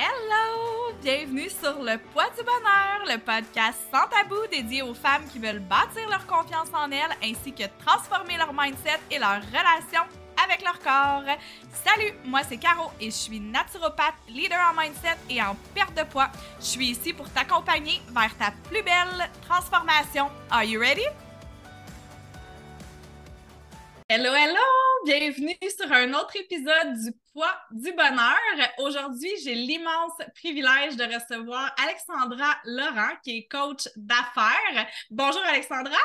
Hello! Bienvenue sur Le Poids du Bonheur, le podcast sans tabou dédié aux femmes qui veulent bâtir leur confiance en elles ainsi que transformer leur mindset et leur relation avec leur corps. Salut, moi c'est Caro et je suis naturopathe, leader en mindset et en perte de poids. Je suis ici pour t'accompagner vers ta plus belle transformation. Are you ready? Hello, hello! Bienvenue sur un autre épisode du Poids du Bonheur. Aujourd'hui, j'ai l'immense privilège de recevoir Alexandra Laurent, qui est coach d'affaires. Bonjour Alexandra!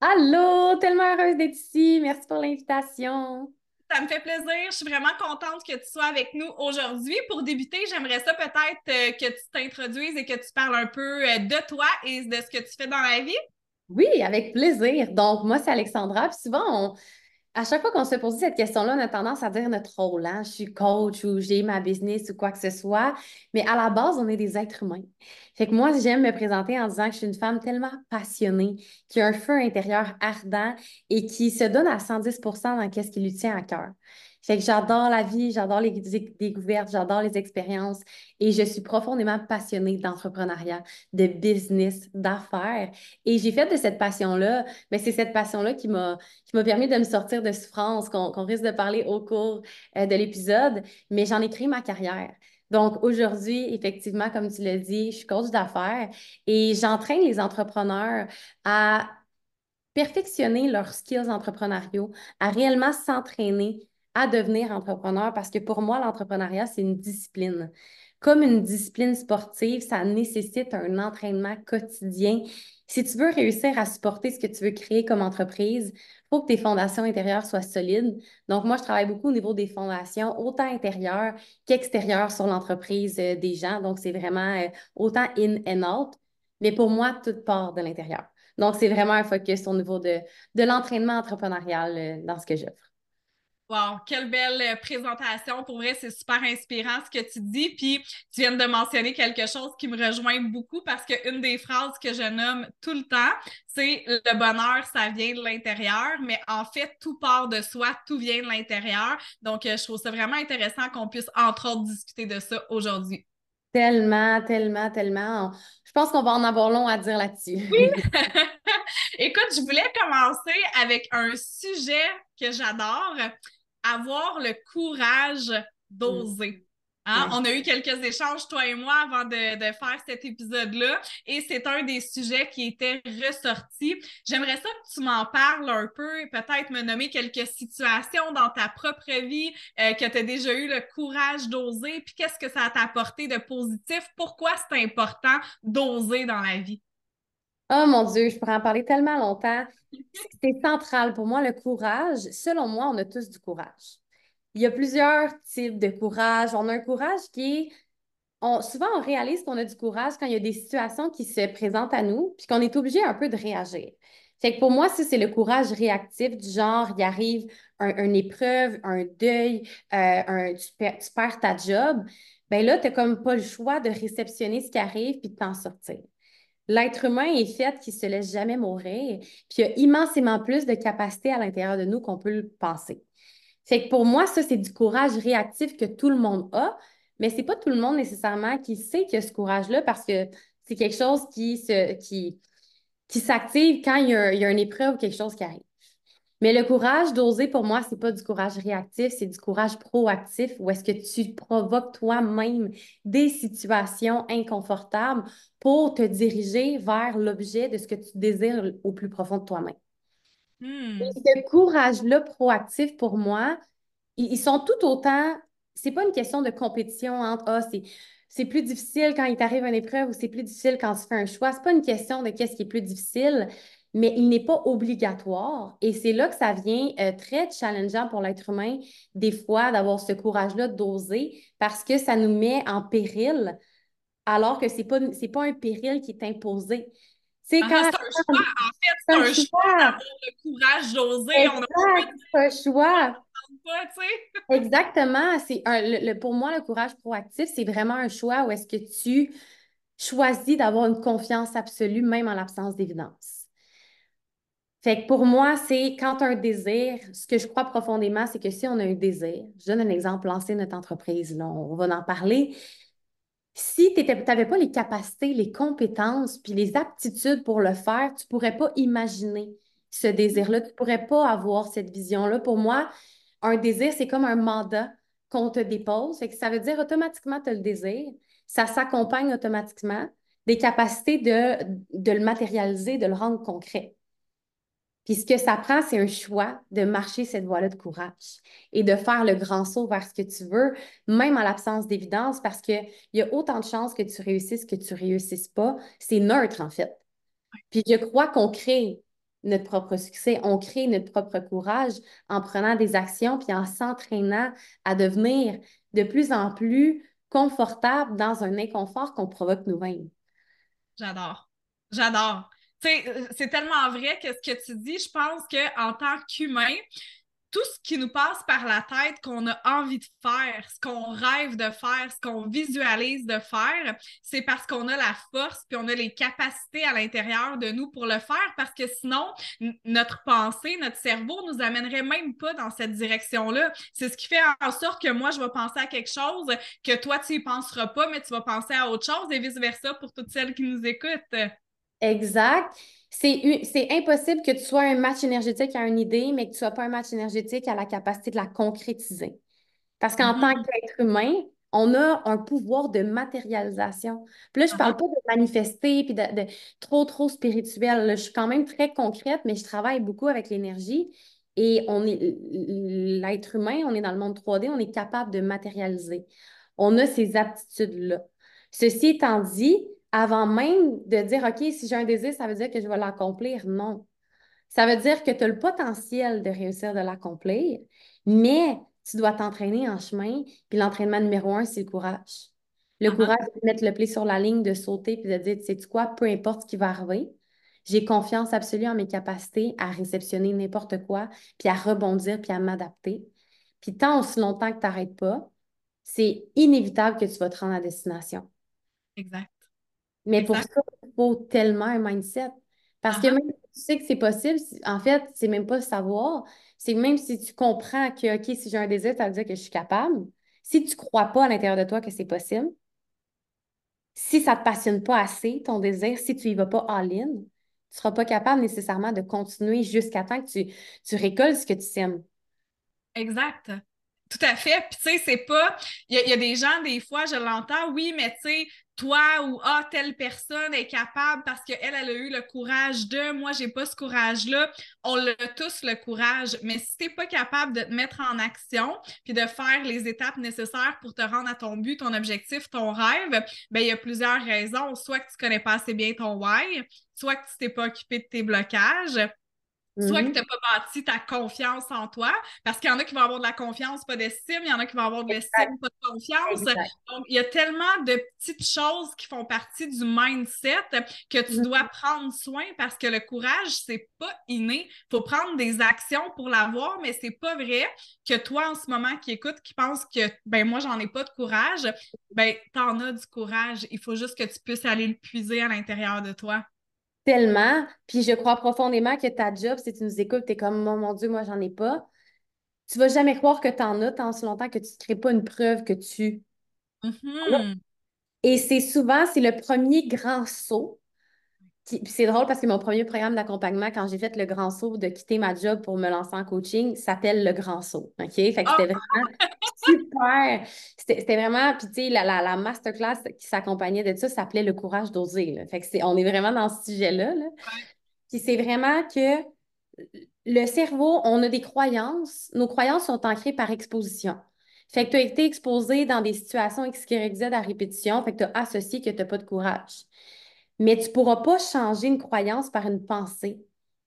Allô! Tellement heureuse d'être ici. Merci pour l'invitation. Ça me fait plaisir. Je suis vraiment contente que tu sois avec nous aujourd'hui. Pour débuter, j'aimerais ça peut-être euh, que tu t'introduises et que tu parles un peu euh, de toi et de ce que tu fais dans la vie. Oui, avec plaisir. Donc, moi, c'est Alexandra. Puis souvent, on, à chaque fois qu'on se pose cette question-là, on a tendance à dire notre rôle. Hein? Je suis coach ou j'ai ma business ou quoi que ce soit. Mais à la base, on est des êtres humains. Fait que moi, j'aime me présenter en disant que je suis une femme tellement passionnée, qui a un feu intérieur ardent et qui se donne à 110% dans ce qui lui tient à cœur. Fait que j'adore la vie, j'adore les découvertes, j'adore les expériences et je suis profondément passionnée d'entrepreneuriat, de business, d'affaires. Et j'ai fait de cette passion-là, mais c'est cette passion-là qui m'a permis de me sortir de souffrance qu'on risque de parler au cours euh, de l'épisode, mais j'en ai créé ma carrière. Donc aujourd'hui, effectivement, comme tu l'as dit, je suis coach d'affaires et j'entraîne les entrepreneurs à perfectionner leurs skills entrepreneuriaux, à réellement s'entraîner à devenir entrepreneur parce que pour moi, l'entrepreneuriat, c'est une discipline. Comme une discipline sportive, ça nécessite un entraînement quotidien. Si tu veux réussir à supporter ce que tu veux créer comme entreprise, il faut que tes fondations intérieures soient solides. Donc, moi, je travaille beaucoup au niveau des fondations, autant intérieures qu'extérieures sur l'entreprise euh, des gens. Donc, c'est vraiment euh, autant in and out. Mais pour moi, tout part de l'intérieur. Donc, c'est vraiment un focus au niveau de, de l'entraînement entrepreneurial euh, dans ce que j'offre. Wow, quelle belle euh, présentation. Pour vrai, c'est super inspirant ce que tu dis. Puis tu viens de mentionner quelque chose qui me rejoint beaucoup parce qu'une des phrases que je nomme tout le temps, c'est le bonheur, ça vient de l'intérieur, mais en fait, tout part de soi, tout vient de l'intérieur. Donc, euh, je trouve ça vraiment intéressant qu'on puisse, entre autres, discuter de ça aujourd'hui. Tellement, tellement, tellement. Je pense qu'on va en avoir long à dire là-dessus. Oui. Écoute, je voulais commencer avec un sujet que j'adore avoir le courage d'oser. Hein? On a eu quelques échanges, toi et moi, avant de, faire cet épisode-là, et c'est un des sujets qui était ressorti. J'aimerais ça que tu m'en parles un peu, et peut-être me nommer quelques situations dans ta propre vie euh, que tu as déjà eu le courage d'oser, puis qu'est-ce que ça t'a apporté de positif? Pourquoi c'est important d'oser dans la vie? Oh mon Dieu, je pourrais en parler tellement longtemps. C'est central pour moi, le courage. Selon moi, on a tous du courage. Il y a plusieurs types de courage. On a un courage qui est. Souvent, on réalise qu'on a du courage quand il y a des situations qui se présentent à nous, puis qu'on est obligé un peu de réagir. Fait que pour moi, ça, c'est le courage réactif du genre, il arrive une épreuve, un deuil, euh, un, tu, perds, ta job. Bien là, tu n'as comme pas le choix de réceptionner ce qui arrive puis de t'en sortir. L'être humain est fait qu'il ne se laisse jamais mourir, puis il y a immensément plus de capacité à l'intérieur de nous qu'on peut le penser. Fait que pour moi, ça, c'est du courage réactif que tout le monde a, mais ce n'est pas tout le monde nécessairement qui sait qu'il y a ce courage-là parce que c'est quelque chose qui, se, qui, qui s'active quand il y, a, il y, a, une épreuve ou quelque chose qui arrive. Mais le courage d'oser, pour moi, c'est pas du courage réactif, c'est du courage proactif où est-ce que tu provoques toi-même des situations inconfortables pour te diriger vers l'objet de ce que tu désires au plus profond de toi-même. Hmm. ce courage-là proactif, pour moi, ils, sont tout autant. C'est pas une question de compétition entre ah, c'est c'est plus difficile quand il t'arrive une épreuve ou c'est plus difficile quand tu fais un choix. C'est pas une question de qu'est-ce qui est plus difficile mais il n'est pas obligatoire. Et c'est là que ça vient euh, très challengeant pour l'être humain, des fois, d'avoir ce courage-là d'oser, parce que ça nous met en péril, alors que ce n'est pas, pas un péril qui est imposé. C'est ah, quand... un choix. En fait, c'est un, choix d'avoir le courage d'oser. Pas un choix. Exactement. C'est le, pour moi, le courage proactif, c'est vraiment un choix où est-ce que tu choisis d'avoir une confiance absolue, même en l'absence d'évidence. Fait que pour moi, c'est quand un désir, ce que je crois profondément, c'est que si on a un désir, je donne un exemple, lancer notre entreprise, là, on va en parler. si tu n'avais pas les capacités, les compétences, puis les aptitudes pour le faire, tu ne pourrais pas imaginer ce désir-là. Tu ne pourrais pas avoir cette vision-là. Pour moi, un désir, c'est comme un mandat qu'on te dépose. que ça veut dire automatiquement tu as le désir. Ça s'accompagne automatiquement des capacités de, de le matérialiser, de le rendre concret. Puis ce que ça prend, c'est un choix de marcher cette voie-là de courage et de faire le grand saut vers ce que tu veux, même en l'absence d'évidence, parce qu'il y a autant de chances que tu réussisses que tu ne réussisses pas. C'est neutre, en fait. Puis je crois qu'on crée notre propre succès, on crée notre propre courage en prenant des actions puis en s'entraînant à devenir de plus en plus confortable dans un inconfort qu'on provoque nous-mêmes. J'adore. J'adore. Euh, c'est tellement vrai que ce que tu dis, je pense qu'en tant qu'humain, tout ce qui nous passe par la tête qu'on a envie de faire, ce qu'on rêve de faire, ce qu'on visualise de faire, c'est parce qu'on a la force puis on a les capacités à l'intérieur de nous pour le faire parce que sinon, notre pensée, notre cerveau nous amènerait même pas dans cette direction-là. C'est ce qui fait en sorte que moi, je vais penser à quelque chose que toi, tu y penseras pas, mais tu vas penser à autre chose et vice-versa pour toutes celles qui nous écoutent. Exact. C'est impossible que tu sois un match énergétique à une idée, mais que tu ne sois pas un match énergétique à la capacité de la concrétiser. Parce qu'en tant mm-hmm. qu'être humain, on a un pouvoir de matérialisation. Puis là, je ne parle uh-huh. pas de manifester puis de, trop, trop spirituel. Je suis quand même très concrète, mais je travaille beaucoup avec l'énergie. Et on est l'être humain, on est dans le monde 3D, on est capable de matérialiser. On a ces aptitudes-là. Ceci étant dit, avant même de dire, OK, si j'ai un désir, ça veut dire que je vais l'accomplir. Non. Ça veut dire que tu as le potentiel de réussir de l'accomplir, mais tu dois t'entraîner en chemin. Puis l'entraînement numéro un, c'est le courage. Le uh-huh. courage, c'est de mettre le pied sur la ligne, de sauter, puis de dire, tu sais quoi, peu importe ce qui va arriver, j'ai confiance absolue en mes capacités à réceptionner n'importe quoi, puis à rebondir, puis à m'adapter. Puis tant aussi longtemps que tu n'arrêtes pas, c'est inévitable que tu vas te rendre à destination. Exact. Mais pour ça, il faut tellement un mindset. Parce que uh-huh. même si tu sais que c'est possible, en fait, c'est même pas le savoir. C'est même si tu comprends que, OK, si j'ai un désir, ça veut dire que je suis capable. Si tu ne crois pas à l'intérieur de toi que c'est possible, si ça ne te passionne pas assez, ton désir, si tu n'y vas pas all-in, tu ne seras pas capable nécessairement de continuer jusqu'à temps que tu, tu récoltes ce que tu sèmes. Exact. Tout à fait. Puis, tu sais, c'est pas. Il y, a des gens, des fois, je l'entends, oui, mais tu sais, toi ou ah, telle personne est capable parce qu'elle, elle a eu le courage de, moi, j'ai pas ce courage-là. On l'a tous le courage, mais si t'es pas capable de te mettre en action puis de faire les étapes nécessaires pour te rendre à ton but, ton objectif, ton rêve, ben il y a plusieurs raisons. Soit que tu connais pas assez bien ton why, soit que tu t'es pas occupé de tes blocages, Soit que mm-hmm. tu n'as pas bâti ta confiance en toi, parce qu'il y en a qui vont avoir de la confiance, pas d'estime, il y en a qui vont avoir de l'estime, pas de confiance. Donc, il y a tellement de petites choses qui font partie du mindset que tu dois mm-hmm. prendre soin parce que le courage, c'est pas inné. Il faut prendre des actions pour l'avoir, mais c'est pas vrai que toi, en ce moment, qui écoute, qui pense que ben moi, j'en ai pas de courage, ben en as du courage. Il faut juste que tu puisses aller le puiser à l'intérieur de toi tellement. Puis je crois profondément que ta job, si tu nous écoutes, tu es comme, oh, mon Dieu, moi, j'en ai pas. Tu vas jamais croire que tu en as tant si longtemps que tu ne crées pas une preuve que tu. Mm-hmm. Et c'est souvent, c'est le premier grand saut. c'est drôle parce que mon premier programme d'accompagnement, quand j'ai fait le grand saut de quitter ma job pour me lancer en coaching, s'appelle le grand saut. OK? Fait que c'était ah! vraiment super. C'était vraiment, puis tu sais, la, la, masterclass qui s'accompagnait de ça s'appelait Le courage d'oser. Fait que c'est, on est vraiment dans ce sujet-là. Puis c'est vraiment que le cerveau, on a des croyances. Nos croyances sont ancrées par exposition. Fait que tu as été exposé dans des situations X, Y, Z à répétition, fait que tu as associé que tu n'as pas de courage. Mais tu ne pourras pas changer une croyance par une pensée.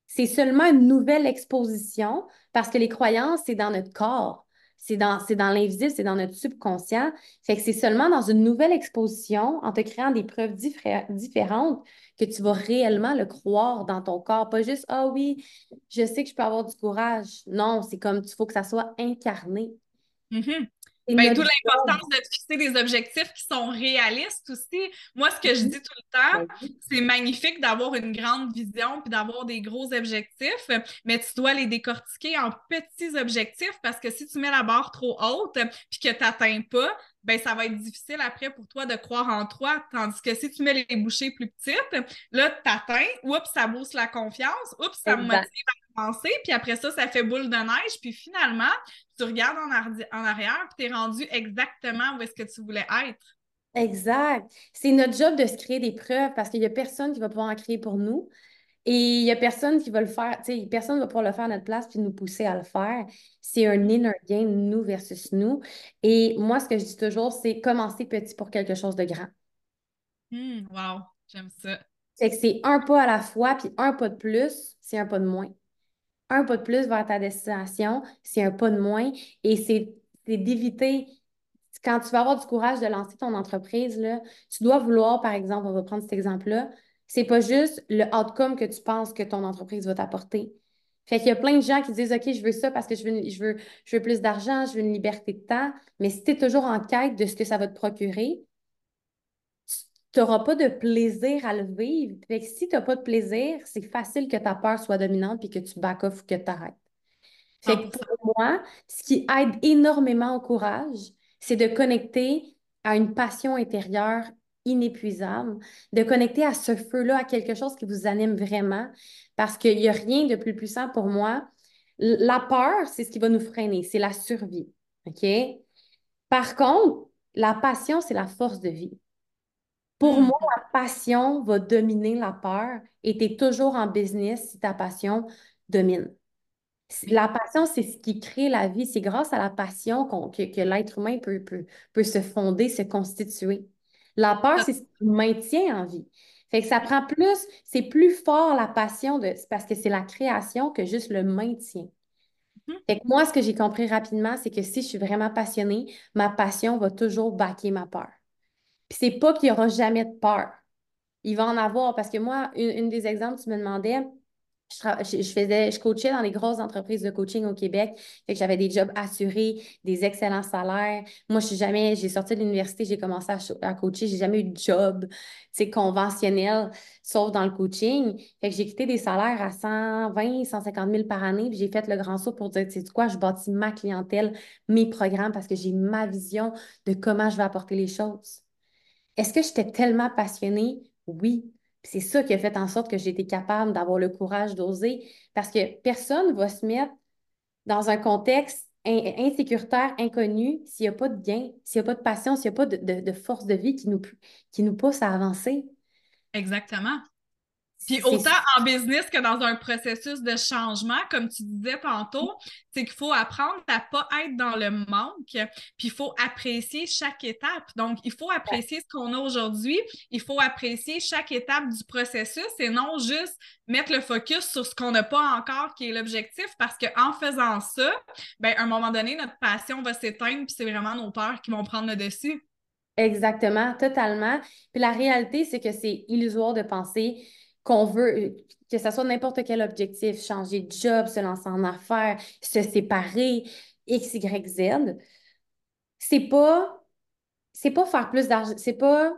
C'est seulement une nouvelle exposition parce que les croyances, c'est dans notre corps. C'est dans, dans l'invisible, c'est dans notre subconscient. Fait que c'est seulement dans une nouvelle exposition, en te créant des preuves différentes, que tu vas réellement le croire dans ton corps. Pas juste, ah oui, je sais que je peux avoir du courage. Non, c'est comme, il faut que ça soit incarné. Mm-hmm. Ben, d'où l'importance de fixer des objectifs qui sont réalistes aussi. Moi, ce que je dis tout le temps, c'est magnifique d'avoir une grande vision puis d'avoir des gros objectifs, mais tu dois les décortiquer en petits objectifs parce que si tu mets la barre trop haute puis que tu n'atteins pas, ben ça va être difficile après pour toi de croire en toi. Tandis que si tu mets les bouchées plus petites, là, tu atteins, oups, ça booste la confiance, oups, ça me motive à penser, puis après ça, ça fait boule de neige, puis finalement, tu regardes en, en arrière, puis tu es rendu exactement où est-ce que tu voulais être. Exact. C'est notre job de se créer des preuves parce qu'il n'y a personne qui va pouvoir en créer pour nous. Et il n'y a personne qui va le faire, tu sais, personne ne va pouvoir le faire à notre place puis nous pousser à le faire. C'est un inner game, nous versus nous. Et moi, ce que je dis toujours, c'est commencer petit pour quelque chose de grand. Mmh, wow, j'aime ça. C'est que c'est un pas à la fois, puis un pas de plus, c'est un pas de moins. Un pas de plus vers ta destination, c'est un pas de moins. Et c'est d'éviter, quand tu vas avoir du courage de lancer ton entreprise, là, tu dois vouloir, par exemple, on va prendre cet exemple-là, c'est pas juste le outcome que tu penses que ton entreprise va t'apporter. Fait qu'il y a plein de gens qui disent OK, je veux ça parce que je veux, je veux, je veux plus d'argent, je veux une liberté de temps. Mais si tu es toujours en quête de ce que ça va te procurer, tu n'auras pas de plaisir à le vivre. Fait que si tu n'as pas de plaisir, c'est facile que ta peur soit dominante et que tu back off ou que tu arrêtes. Fait que pour moi, ce qui aide énormément au courage, c'est de connecter à une passion intérieure inépuisable, de connecter à ce feu-là, à quelque chose qui vous anime vraiment, parce qu'il n'y a rien de plus puissant pour moi. La peur, c'est ce qui va nous freiner, c'est la survie. OK? Par contre, la passion, c'est la force de vie. Pour hmm. moi, la passion va dominer la peur et tu es toujours en business si ta passion domine. La passion, c'est ce qui crée la vie. C'est grâce à la passion que, que l'être humain peut, peut, peut se fonder, se constituer. La peur, c'est ce qui maintient en vie. Fait que ça prend plus, c'est plus fort la passion de, parce que c'est la création que juste le maintien. Mm-hmm. Fait que moi, ce que j'ai compris rapidement, c'est que si je suis vraiment passionnée, ma passion va toujours baquer ma peur. Puis c'est pas qu'il y aura jamais de peur. Il va en avoir parce que moi, une des exemples, tu me demandais, je, faisais, je coachais dans les grosses entreprises de coaching au Québec. Fait que j'avais des jobs assurés, des excellents salaires. Moi, je suis jamais, j'ai sorti de l'université, j'ai commencé à, à coacher, j'ai jamais eu de job, conventionnel, sauf dans le coaching. Fait que j'ai quitté des salaires à 120, 150 000 par année, puis j'ai fait le grand saut pour dire, tu sais quoi, je bâtis ma clientèle, mes programmes, parce que j'ai ma vision de comment je vais apporter les choses. Est-ce que j'étais tellement passionnée? Oui. C'est ça qui a fait en sorte que j'ai été capable d'avoir le courage d'oser parce que personne ne va se mettre dans un contexte insécuritaire, inconnu, s'il n'y a pas de gain, s'il n'y a pas de passion, s'il n'y a pas de, force de vie qui nous, qui nous pousse à avancer. Exactement. Puis autant en business que dans un processus de changement, comme tu disais tantôt, c'est qu'il faut apprendre à pas être dans le manque, puis il faut apprécier chaque étape. Donc, il faut apprécier ce qu'on a aujourd'hui, il faut apprécier chaque étape du processus et non juste mettre le focus sur ce qu'on n'a pas encore qui est l'objectif parce qu'en faisant ça, ben, à un moment donné, notre passion va s'éteindre puis c'est vraiment nos peurs qui vont prendre le dessus. Exactement, totalement. Puis la réalité, c'est que c'est illusoire de penser qu'on veut, que ce soit n'importe quel objectif, changer de job, se lancer en affaires, se séparer, X, Y, Z, c'est pas, c'est pas faire plus d'argent, c'est pas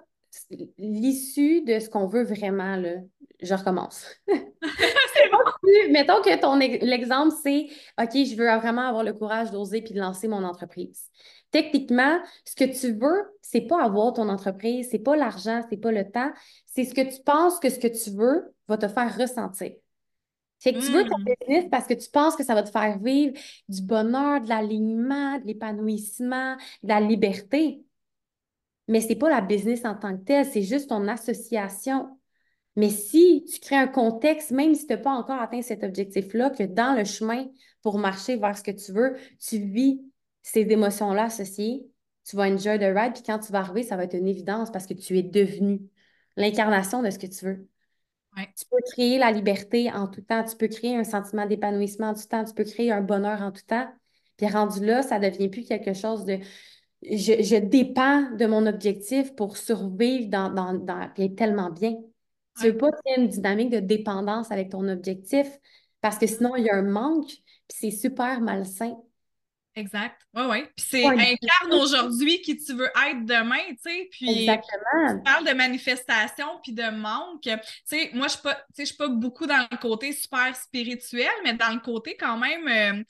l'issue de ce qu'on veut vraiment, là. Je recommence. Mettons que ton l'exemple, c'est OK, je veux vraiment avoir le courage d'oser puis de lancer mon entreprise. Techniquement, ce que tu veux, c'est pas avoir ton entreprise, c'est pas l'argent, c'est pas le temps, c'est ce que tu penses que ce que tu veux va te faire ressentir. C'est que tu veux ton hmm. business parce que tu penses que ça va te faire vivre du bonheur, de l'alignement, de l'épanouissement, de la liberté. Mais ce n'est pas la business en tant que telle, c'est juste ton association. Mais si tu crées un contexte, même si tu n'as pas encore atteint cet objectif-là, que dans le chemin pour marcher vers ce que tu veux, tu vis ces émotions-là associées, tu vas enjoy the ride, puis quand tu vas arriver, ça va être une évidence parce que tu es devenu l'incarnation de ce que tu veux. Tu peux créer la liberté en tout temps, tu peux créer un sentiment d'épanouissement en tout temps, tu peux créer un bonheur en tout temps. Puis rendu là, ça ne devient plus quelque chose de je, dépends de mon objectif pour survivre dans, dans, dans être tellement bien. Tu ne veux pas créer une dynamique de dépendance avec ton objectif parce que sinon, il y a un manque, puis c'est super malsain. Exact. Oui, oui. Puis c'est incarne aujourd'hui qui tu veux être demain, tu sais. Puis Exactement. tu parles de manifestation puis de manque. Tu sais, moi, je ne suis pas beaucoup dans le côté super spirituel, mais dans le côté quand même. Euh,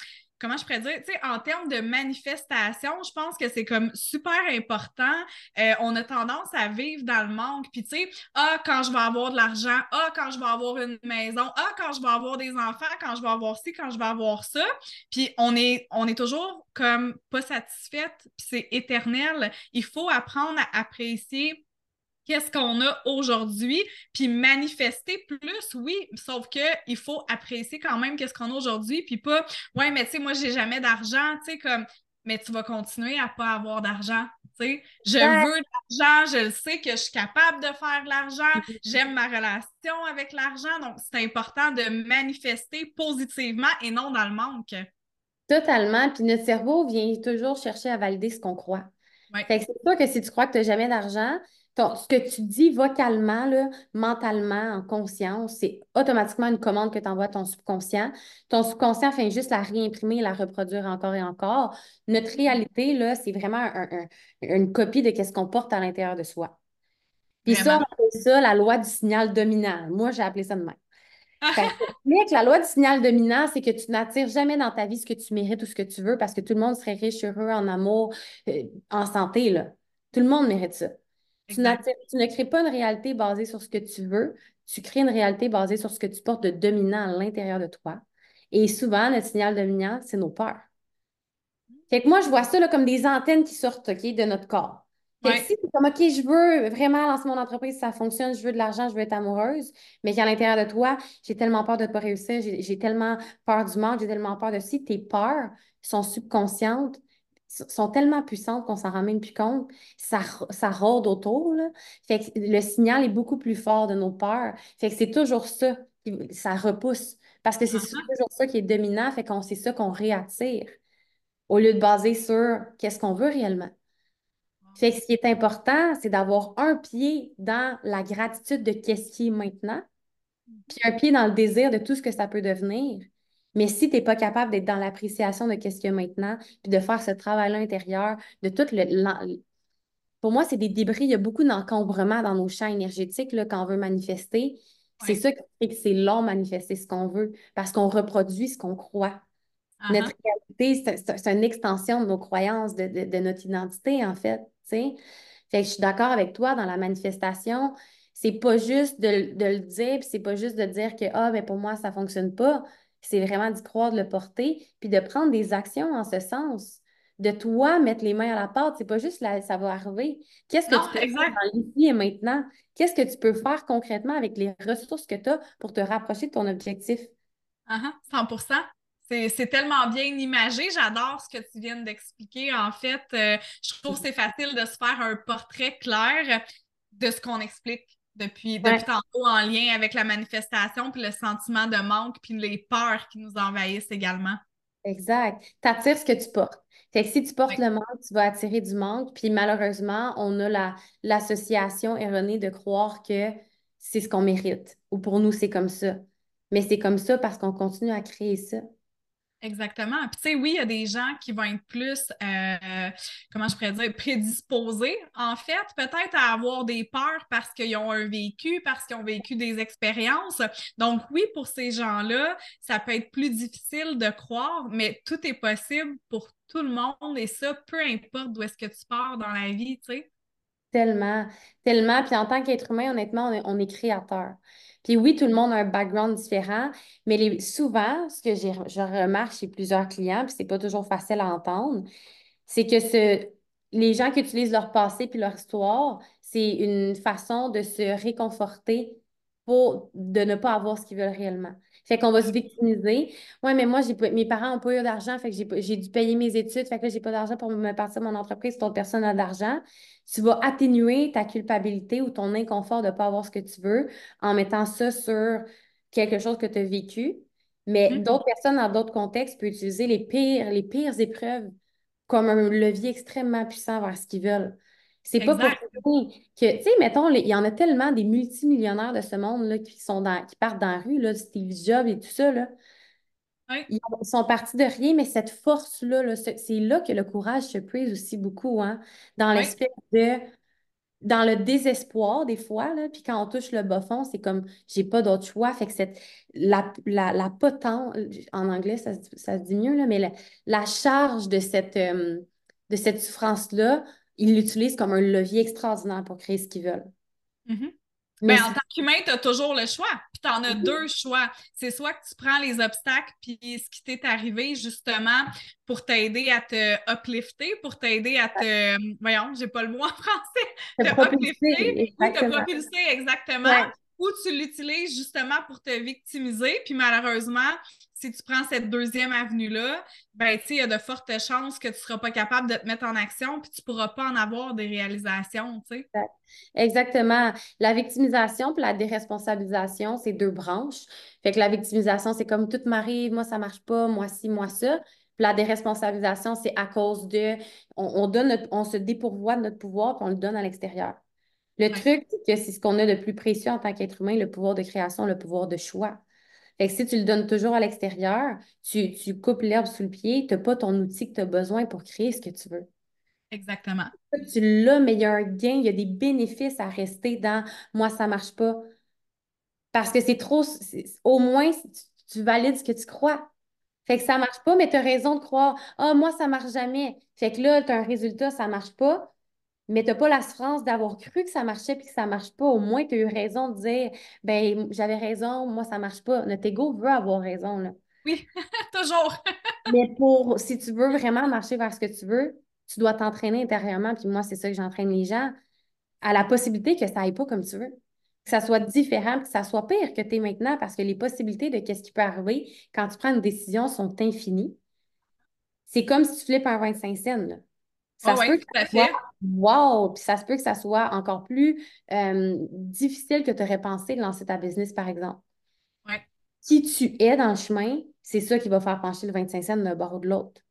comment je pourrais dire, tu sais, en termes de manifestation, je pense que c'est comme super important. Euh, on a tendance à vivre dans le manque. Puis, tu sais, ah, quand je vais avoir de l'argent, ah, quand je vais avoir une maison, ah, quand je vais avoir des enfants, quand je vais avoir ci, quand je vais avoir ça. Puis, on est, on est toujours comme pas satisfaite, puis c'est éternel. Il faut apprendre à apprécier qu'est-ce qu'on a aujourd'hui, puis manifester plus, oui, sauf que il faut apprécier quand même qu'est-ce qu'on a aujourd'hui, puis pas, ouais, mais tu sais, moi, j'ai jamais d'argent, tu sais, comme, mais tu vas continuer à pas avoir d'argent, tu sais. Je veux de l'argent, je le sais que je suis capable de faire de l'argent, j'aime ma relation avec l'argent, donc c'est important de manifester positivement et non dans le manque. Totalement, puis notre cerveau vient toujours chercher à valider ce qu'on croit. Fait que c'est sûr que si tu crois que tu n'as jamais d'argent, ce que tu dis vocalement, là, mentalement, en conscience, c'est automatiquement une commande que tu envoies à ton subconscient. Ton subconscient fait juste la réimprimer et la reproduire encore et encore. Notre réalité, là, c'est vraiment une copie de ce qu'on porte à l'intérieur de soi. Puis ça, on appelle ça la loi du signal dominant. Moi, j'ai appelé ça de même. que la loi du signal dominant, c'est que tu n'attires jamais dans ta vie ce que tu mérites ou ce que tu veux parce que tout le monde serait riche, heureux, en amour, euh, en santé. Là. Tout le monde mérite ça. Tu, ne crées pas une réalité basée sur ce que tu veux, tu crées une réalité basée sur ce que tu portes de dominant à l'intérieur de toi. Et souvent, notre signal dominant, c'est nos peurs. Fait que moi, je vois ça comme des antennes qui sortent de notre corps. Fait que si tu comme, OK, je veux vraiment lancer mon entreprise, ça fonctionne, je veux de l'argent, je veux être amoureuse, mais qu'à l'intérieur de toi, j'ai tellement peur de ne pas réussir, j'ai tellement peur du manque, j'ai tellement peur de si tes peurs sont subconscientes, sont tellement puissantes qu'on s'en rend même plus compte. Ça, ça rôde autour. Là. Fait que le signal est beaucoup plus fort de nos peurs. Fait que c'est toujours ça. Ça repousse. Parce que c'est uh-huh. toujours ça qui est dominant. Fait qu'on c'est ça qu'on réattire. Au lieu de baser sur qu'est-ce qu'on veut réellement. Fait que ce qui est important, c'est d'avoir un pied dans la gratitude de qu'est-ce qui est maintenant, puis un pied dans le désir de tout ce que ça peut devenir. Mais si tu n'es pas capable d'être dans l'appréciation de qu'est-ce qu'il y a maintenant, puis de faire ce travail-là intérieur, de tout le. Pour moi, c'est des débris. Il y a beaucoup d'encombrement dans nos champs énergétiques là, quand on veut manifester. C'est ça qui fait que c'est long manifester ce qu'on veut, parce qu'on reproduit ce qu'on croit. Uh-huh. Notre réalité, c'est une extension de nos croyances, de, notre identité, en fait. Fait que je suis d'accord avec toi dans la manifestation. C'est pas juste de, le dire, puis c'est pas juste de dire que ah, ben pour moi, ça fonctionne pas c'est vraiment d'y croire, de le porter, puis de prendre des actions en ce sens. De toi mettre les mains à la pâte, c'est pas juste là, ça va arriver. Qu'est-ce que tu peux faire dans l'ici et maintenant? Qu'est-ce que tu peux faire concrètement avec les ressources que tu as pour te rapprocher de ton objectif? Uh -huh, 100 c'est tellement bien imagé. J'adore ce que tu viens d'expliquer. En fait, euh, je trouve que c'est facile de se faire un portrait clair de ce qu'on explique depuis, depuis tantôt en lien avec la manifestation, puis le sentiment de manque, puis les peurs qui nous envahissent également. Exact. Tu attires ce que tu portes. Fait que si tu portes le manque, tu vas attirer du manque. Puis malheureusement, on a la, l'association erronée de croire que c'est ce qu'on mérite. Ou pour nous, c'est comme ça. Mais c'est comme ça parce qu'on continue à créer ça. Exactement. Puis, tu sais, oui, il y a des gens qui vont être plus, euh, comment je pourrais dire, prédisposés, en fait, peut-être à avoir des peurs parce qu'ils ont un vécu, parce qu'ils ont vécu des expériences. Donc, oui, pour ces gens-là, ça peut être plus difficile de croire, mais tout est possible pour tout le monde et ça, peu importe d'où est-ce que tu pars dans la vie, tu sais. Tellement, tellement. Puis en tant qu'être humain, honnêtement, on est créateur. Puis oui, tout le monde a un background différent, mais souvent, ce que je remarque chez plusieurs clients, puis c'est pas toujours facile à entendre, c'est que les gens qui utilisent leur passé puis leur histoire, c'est une façon de se réconforter pour de ne pas avoir ce qu'ils veulent réellement. Fait qu'on va se victimiser. Ouais, mais moi, mes parents n'ont pas eu d'argent, fait que j'ai dû payer mes études, fait que là, j'ai pas d'argent pour me partir de mon entreprise, d'autres personne a d'argent. Tu vas atténuer ta culpabilité ou ton inconfort de ne pas avoir ce que tu veux en mettant ça sur quelque chose que tu as vécu. Mais mm-hmm. d'autres personnes, dans d'autres contextes, peuvent utiliser les pires, les pires épreuves comme un levier extrêmement puissant vers ce qu'ils veulent. C'est pas pour que, tu sais, mettons, il y en a tellement des multimillionnaires de ce monde là, qui, sont dans, qui partent dans la rue, là, Steve Jobs et tout ça. Là. Ils, sont partis de rien, mais cette force-là, c'est là que le courage se prise aussi beaucoup, hein, dans l'espèce de dans le désespoir des fois, là, puis quand on touche le bas fond, c'est comme j'ai pas d'autre choix. Fait que cette, la, la, potence, en anglais, ça, se dit mieux, là, mais la, charge de cette, euh, de cette souffrance-là, ils l'utilisent comme un levier extraordinaire pour créer ce qu'ils veulent. Mm-hmm. Mais en tant qu'humain, tu as toujours le choix. Puis tu en as deux choix. C'est soit que tu prends les obstacles, puis ce qui t'est arrivé justement pour t'aider à te uplifter, pour t'aider à te. Voyons, j'ai pas le mot en français. Te, uplifter ou te propulser exactement. Ou tu l'utilises justement pour te victimiser, puis malheureusement, si tu prends cette deuxième avenue-là, ben, il y a de fortes chances que tu ne seras pas capable de te mettre en action puis tu ne pourras pas en avoir des réalisations, tu sais. Exactement. La victimisation et la déresponsabilisation, c'est deux branches. Fait que la victimisation, c'est comme tout m'arrive, moi, ça marche pas, moi ci, moi ça. Puis la déresponsabilisation, c'est à cause de, on, donne on se dépourvoie de notre pouvoir puis on le donne à l'extérieur. Le truc, c'est que c'est ce qu'on a de plus précieux en tant qu'être humain, le pouvoir de création, le pouvoir de choix. Fait que si tu le donnes toujours à l'extérieur, tu, coupes l'herbe sous le pied, tu n'as pas ton outil que tu as besoin pour créer ce que tu veux. Exactement. Tu l'as, mais il y a un gain, il y a des bénéfices à rester dans moi, ça ne marche pas. Parce que c'est trop. Au moins, tu, valides ce que tu crois. Fait que ça ne marche pas, mais tu as raison de croire Ah, moi, ça ne marche jamais. Fait que là, tu as un résultat, ça ne marche pas mais tu n'as pas la souffrance d'avoir cru que ça marchait puis que ça ne marche pas. Au moins, tu as eu raison de dire ben j'avais raison, moi, ça ne marche pas. Notre ego veut avoir raison. Là. Oui, toujours. mais pour si tu veux vraiment marcher vers ce que tu veux, tu dois t'entraîner intérieurement. Puis moi, c'est ça que j'entraîne les gens à la possibilité que ça aille pas comme tu veux. Que ça soit différent, que ça soit pire que tu es maintenant, parce que les possibilités de qu'est-ce qui peut arriver quand tu prends une décision sont infinies. C'est comme si tu flippes un 25 cents. Ça se peut que ça soit wow, puis ça se peut que ça soit encore plus euh, difficile que tu aurais pensé de lancer ta business, par exemple. Ouais. Qui tu es dans le chemin, c'est ça qui va faire pencher le 25 cents d'un bord ou de l'autre.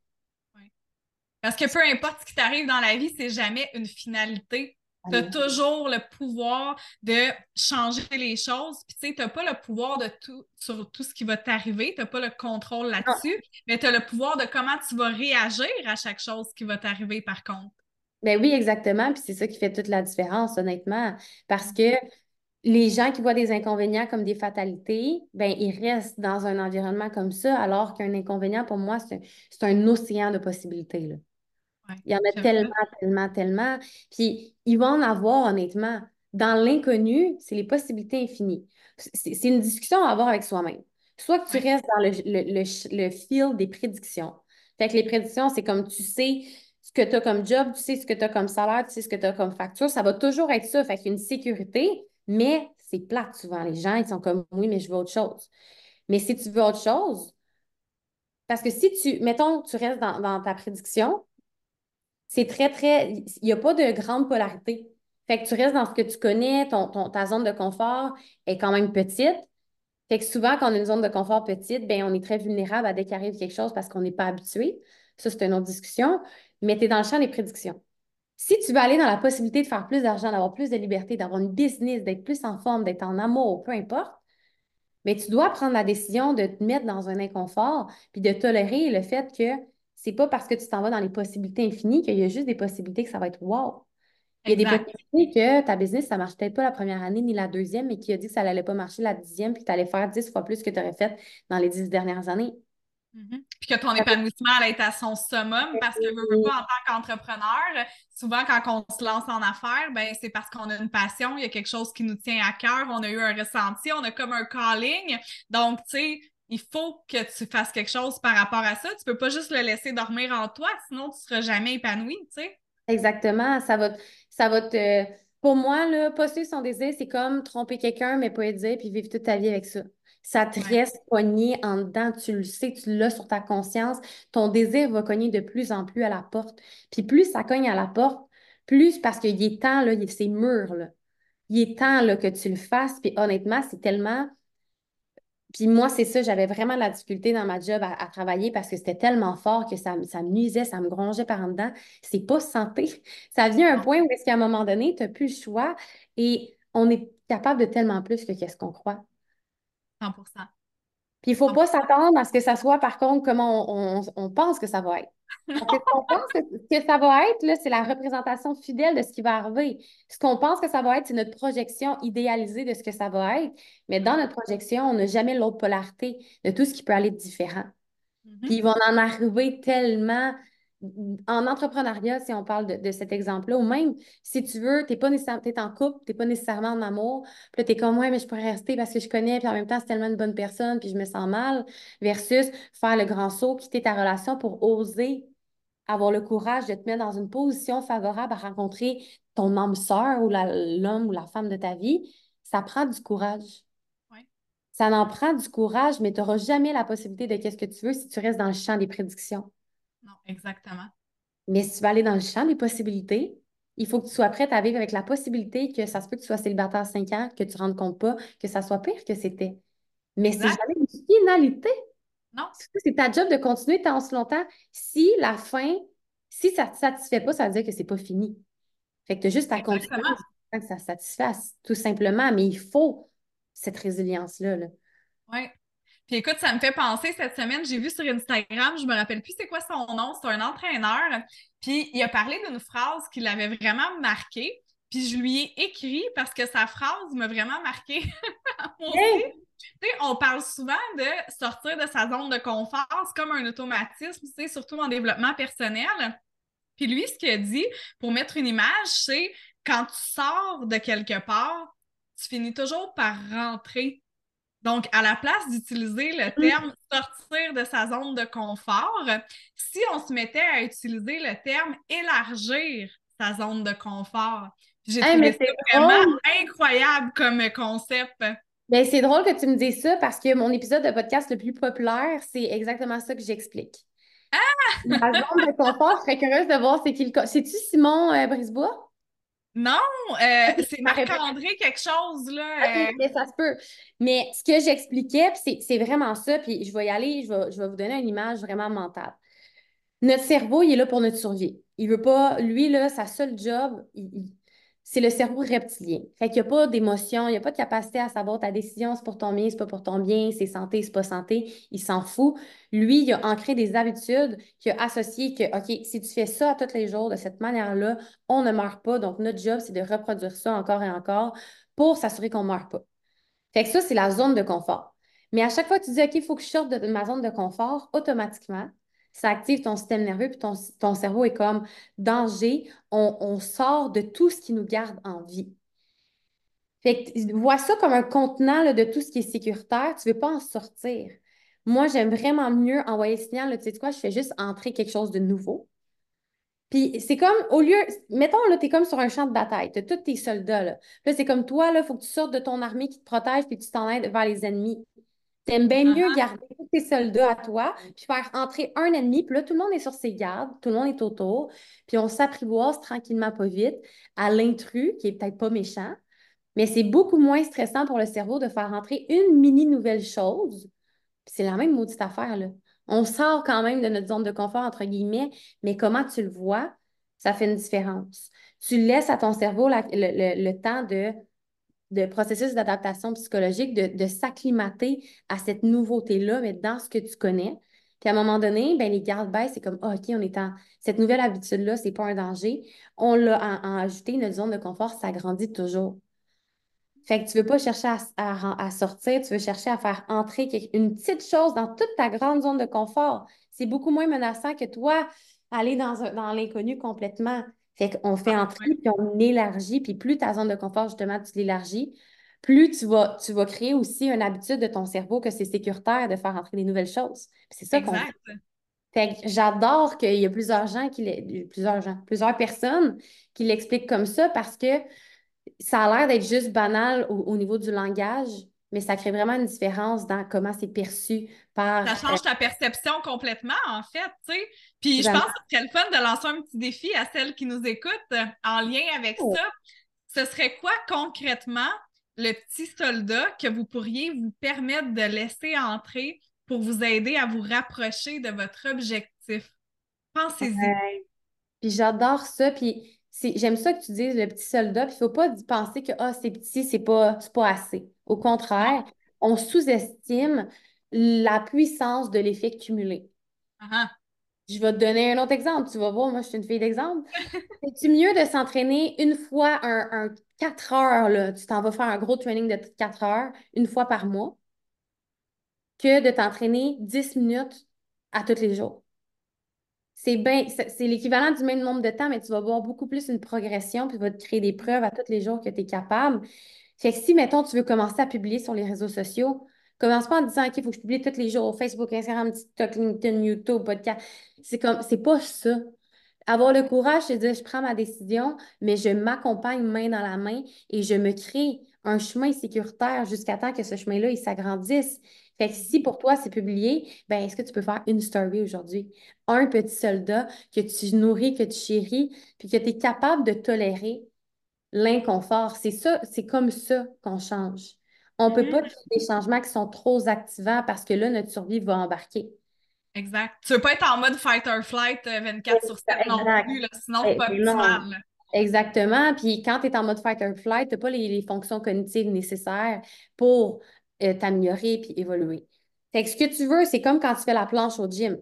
Parce que peu importe ce qui t'arrive dans la vie, c'est jamais une finalité. Tu as toujours le pouvoir de changer les choses. Puis, tu sais, tu n'as pas le pouvoir de tout, sur tout ce qui va t'arriver. Tu n'as pas le contrôle là-dessus. Mais tu as le pouvoir de comment tu vas réagir à chaque chose qui va t'arriver, par contre. Ben oui, exactement. Puis c'est ça qui fait toute la différence, honnêtement. Parce que les gens qui voient des inconvénients comme des fatalités, ben ils restent dans un environnement comme ça, alors qu'un inconvénient, pour moi, c'est un océan de possibilités. Là. Il y en a tellement, tellement, tellement. Puis il va en avoir, honnêtement. Dans l'inconnu, c'est les possibilités infinies. C'est une discussion à avoir avec soi-même. Soit que tu restes dans le, le, fil des prédictions. Fait que les prédictions, c'est comme tu sais ce que tu as comme job, tu sais ce que tu as comme salaire, tu sais ce que tu as comme facture. Ça va toujours être ça. Fait qu'il y a une sécurité, mais c'est plate souvent. Les gens, ils sont comme oui, mais je veux autre chose. Mais si tu veux autre chose, parce que si tu, mettons, tu restes dans, dans ta prédiction, c'est très, très. Il n'y a pas de grande polarité. Fait que tu restes dans ce que tu connais, ton, ta zone de confort est quand même petite. Fait que souvent, quand on a une zone de confort petite, ben on est très vulnérable à dès qu'il quelque chose parce qu'on n'est pas habitué. Ça, c'est une autre discussion. Mais tu es dans le champ des prédictions. Si tu veux aller dans la possibilité de faire plus d'argent, d'avoir plus de liberté, d'avoir une business, d'être plus en forme, d'être en amour, peu importe, mais tu dois prendre la décision de te mettre dans un inconfort puis de tolérer le fait que c'est pas parce que tu t'en vas dans les possibilités infinies qu'il y a juste des possibilités que ça va être wow. Il y a des possibilités que ta business, ça ne marche peut-être pas la première année ni la deuxième, mais qui a dit que ça n'allait pas marcher la dixième, puis que tu allais faire dix fois plus que tu aurais fait dans les dix dernières années. Mm-hmm. Puis que ton épanouissement allait être à son summum parce que veux, pas, en tant qu'entrepreneur, souvent quand on se lance en affaires, ben c'est parce qu'on a une passion, il y a quelque chose qui nous tient à cœur, on a eu un ressenti, on a comme un calling. Donc, tu sais, il faut que tu fasses quelque chose par rapport à ça. Tu peux pas juste le laisser dormir en toi, sinon tu seras jamais épanoui, tu sais. Exactement. Ça va, ça va te. Pour moi, là, poster son désir, c'est comme tromper quelqu'un, mais pas être dire, puis vivre toute ta vie avec ça. Ça te reste poigné en dedans, tu le sais, tu l'as sur ta conscience. Ton désir va cogner de plus en plus à la porte. Puis plus ça cogne à la porte, plus parce qu'il est temps, là, c'est mûr, là. Il est temps là, que tu le fasses. Puis honnêtement, c'est tellement puis moi, c'est ça, j'avais vraiment de la difficulté dans ma job à, travailler parce que c'était tellement fort que ça, ça me nuisait, ça me grongeait par en dedans. C'est pas santé. Ça vient à un point où est-ce qu'à un moment donné, tu n'as plus le choix et on est capable de tellement plus que qu'est-ce qu'on croit. 100% Puis il ne faut pas s'attendre à ce que ça soit, par contre, comment on, pense que ça va être. Que ce que, ça va être, c'est la représentation fidèle de ce qui va arriver. Ce qu'on pense que ça va être, c'est notre projection idéalisée de ce que ça va être. Mais dans notre projection, on n'a jamais l'autre polarité de tout ce qui peut aller différent. Mm-hmm. Puis ils vont en arriver tellement en entrepreneuriat, si on parle de, cet exemple-là, ou même si tu veux, tu n'es pas nécessairement, es en couple, tu n'es pas nécessairement en amour, puis tu es comme, ouais, mais je pourrais rester parce que je connais, puis en même temps, c'est tellement une bonne personne, puis je me sens mal, versus faire le grand saut, quitter ta relation pour oser avoir le courage de te mettre dans une position favorable à rencontrer ton âme sœur ou l'homme ou la femme de ta vie, ça prend du courage. Ça en prend du courage, mais tu n'auras jamais la possibilité de qu'est-ce que tu veux si tu restes dans le champ des prédictions. Non, exactement. Mais si tu veux aller dans le champ des possibilités, il faut que tu sois prête à vivre avec la possibilité que ça se peut que tu sois célibataire à 5 ans, que tu ne rendes compte pas, que ça soit pire que c'était. Mais c'est jamais une finalité. Non. C'est ta job de continuer tant ce longtemps. Si la fin, si ça ne te satisfait pas, ça veut dire que ce n'est pas fini. Fait que tu as juste à continuer que ça satisfasse, tout simplement. Mais il faut cette résilience-là. Là. Oui. Puis écoute, ça me fait penser, cette semaine, j'ai vu sur Instagram, je me rappelle plus c'est quoi son nom, c'est un entraîneur, puis il a parlé d'une phrase qui l'avait vraiment marqué, puis je lui ai écrit parce que sa phrase m'a vraiment marqué. on parle souvent de sortir de sa zone de confort, c'est comme un automatisme, surtout en développement personnel. Puis lui, ce qu'il a dit, pour mettre une image, c'est quand tu sors de quelque part, tu finis toujours par rentrer donc, à la place d'utiliser le mm. terme sortir de sa zone de confort, si on se mettait à utiliser le terme élargir sa zone de confort, j'ai trouvé ça vraiment incroyable comme concept. Ben, c'est drôle que tu me dises ça parce que mon épisode de podcast le plus populaire, c'est exactement ça que j'explique. Ah! La zone de confort, je serais curieuse de voir c'est qui le C'est-tu Simon euh, Brisebois? Non, euh, c'est Marc-André quelque chose, là. Euh. mais ça se peut. Mais ce que j'expliquais, c'est vraiment ça, puis je vais y aller, je vais, je vais vous donner une image vraiment mentale. Notre cerveau, il est là pour notre survie. Il veut pas, lui, là, sa seule job, il, c'est le cerveau reptilien. Fait qu'il n'y a pas d'émotion, il n'y a pas de capacité à savoir ta décision, c'est pour ton bien, c'est pas pour ton bien, c'est santé, c'est pas santé. Il s'en fout. Lui, il a ancré des habitudes, qui a associé que, OK, si tu fais ça tous les jours de cette manière-là, on ne meurt pas. Donc, notre job, c'est de reproduire ça encore et encore pour s'assurer qu'on ne meurt pas. Fait que ça, c'est la zone de confort. Mais à chaque fois que tu dis, OK, il faut que je sorte de ma zone de confort, automatiquement, ça active ton système nerveux, puis ton, cerveau est comme danger, on, sort de tout ce qui nous garde en vie. Fait que, vois ça comme un contenant de tout ce qui est sécuritaire, tu ne veux pas en sortir. Moi, j'aime vraiment mieux envoyer le signal, tu sais quoi, je fais juste entrer quelque chose de nouveau. Puis c'est comme, au lieu, mettons, là, tu es comme sur un champ de bataille, tu as tous tes soldats, là. Là, c'est comme toi, il faut que tu sortes de ton armée qui te protège, puis tu t'en aides vers les ennemis. T'aimes bien mieux uh-huh. garder tous tes soldats à toi, puis faire entrer un ennemi, puis là, tout le monde est sur ses gardes, tout le monde est autour, puis on s'apprivoise tranquillement, pas vite, à l'intrus, qui est peut-être pas méchant, mais c'est beaucoup moins stressant pour le cerveau de faire entrer une mini nouvelle chose. Puis c'est la même maudite affaire, là. On sort quand même de notre zone de confort, entre guillemets, mais comment tu le vois, ça fait une différence. Tu laisses à ton cerveau le temps de de processus d'adaptation psychologique, de, s'acclimater à cette nouveauté-là, mais dans ce que tu connais. Puis à un moment donné, ben, les gardes baissent, c'est comme ah, OK, on est en. Cette nouvelle habitude-là, c'est pas un danger. On l'a en, ajouté, notre zone de confort ça grandit toujours. Fait que tu veux pas chercher à, sortir, tu veux chercher à faire entrer une petite chose dans toute ta grande zone de confort. C'est beaucoup moins menaçant que toi aller dans, dans l'inconnu complètement. Fait qu'on fait ah, entrer, puis on élargit, puis plus ta zone de confort, justement, tu l'élargis, plus tu vas, tu vas créer aussi une habitude de ton cerveau que c'est sécuritaire de faire entrer des nouvelles choses. C'est ça qu'on fait. Fait que j'adore qu'il y a plusieurs gens qui plusieurs gens, plusieurs personnes qui l'expliquent comme ça parce que ça a l'air d'être juste banal au, niveau du langage, mais ça crée vraiment une différence dans comment c'est perçu par. Ça change ta perception complètement, en fait, tu sais. Puis je pense que ce serait le fun de lancer un petit défi à celles qui nous écoutent euh, en lien avec oh. ça. Ce serait quoi concrètement le petit soldat que vous pourriez vous permettre de laisser entrer pour vous aider à vous rapprocher de votre objectif? Pensez-y. Puis j'adore ça. Puis j'aime ça que tu dises le petit soldat. Puis il ne faut pas penser que ah, c'est petit, c'est pas, pas assez. Au contraire, on sous-estime la puissance de l'effet cumulé. Je vais te donner un autre exemple. Tu vas voir, moi, je suis une fille d'exemple. C'est-tu mieux de s'entraîner une fois un, un 4 heures, là, tu t'en vas faire un gros training de 4 heures une fois par mois, que de t'entraîner 10 minutes à tous les jours? C'est bien, c'est l'équivalent du même nombre de temps, mais tu vas voir beaucoup plus une progression, puis tu vas te créer des preuves à tous les jours que tu es capable. Fait que si, mettons, tu veux commencer à publier sur les réseaux sociaux, commence pas en disant, OK, il faut que je publie tous les jours, Facebook, Instagram, TikTok, LinkedIn, YouTube, podcast. C'est comme, c'est pas ça. Avoir le courage, c'est dire, je prends ma décision, mais je m'accompagne main dans la main et je me crée un chemin sécuritaire jusqu'à temps que ce chemin-là, il s'agrandisse. Fait que si pour toi, c'est publié, ben est-ce que tu peux faire une story aujourd'hui? Un petit soldat que tu nourris, que tu chéris, puis que tu es capable de tolérer l'inconfort. C'est ça, c'est comme ça qu'on change. On ne peut pas faire mm-hmm. des changements qui sont trop activants parce que là, notre survie va embarquer. Exact. Tu ne veux pas être en mode fight or flight 24 euh, sur 7 non plus, sinon c'est pas optimal. Exactement. Puis quand tu es en mode fight or flight, tu n'as pas les, fonctions cognitives nécessaires pour euh, t'améliorer puis évoluer. Fait que ce que tu veux, c'est comme quand tu fais la planche au gym.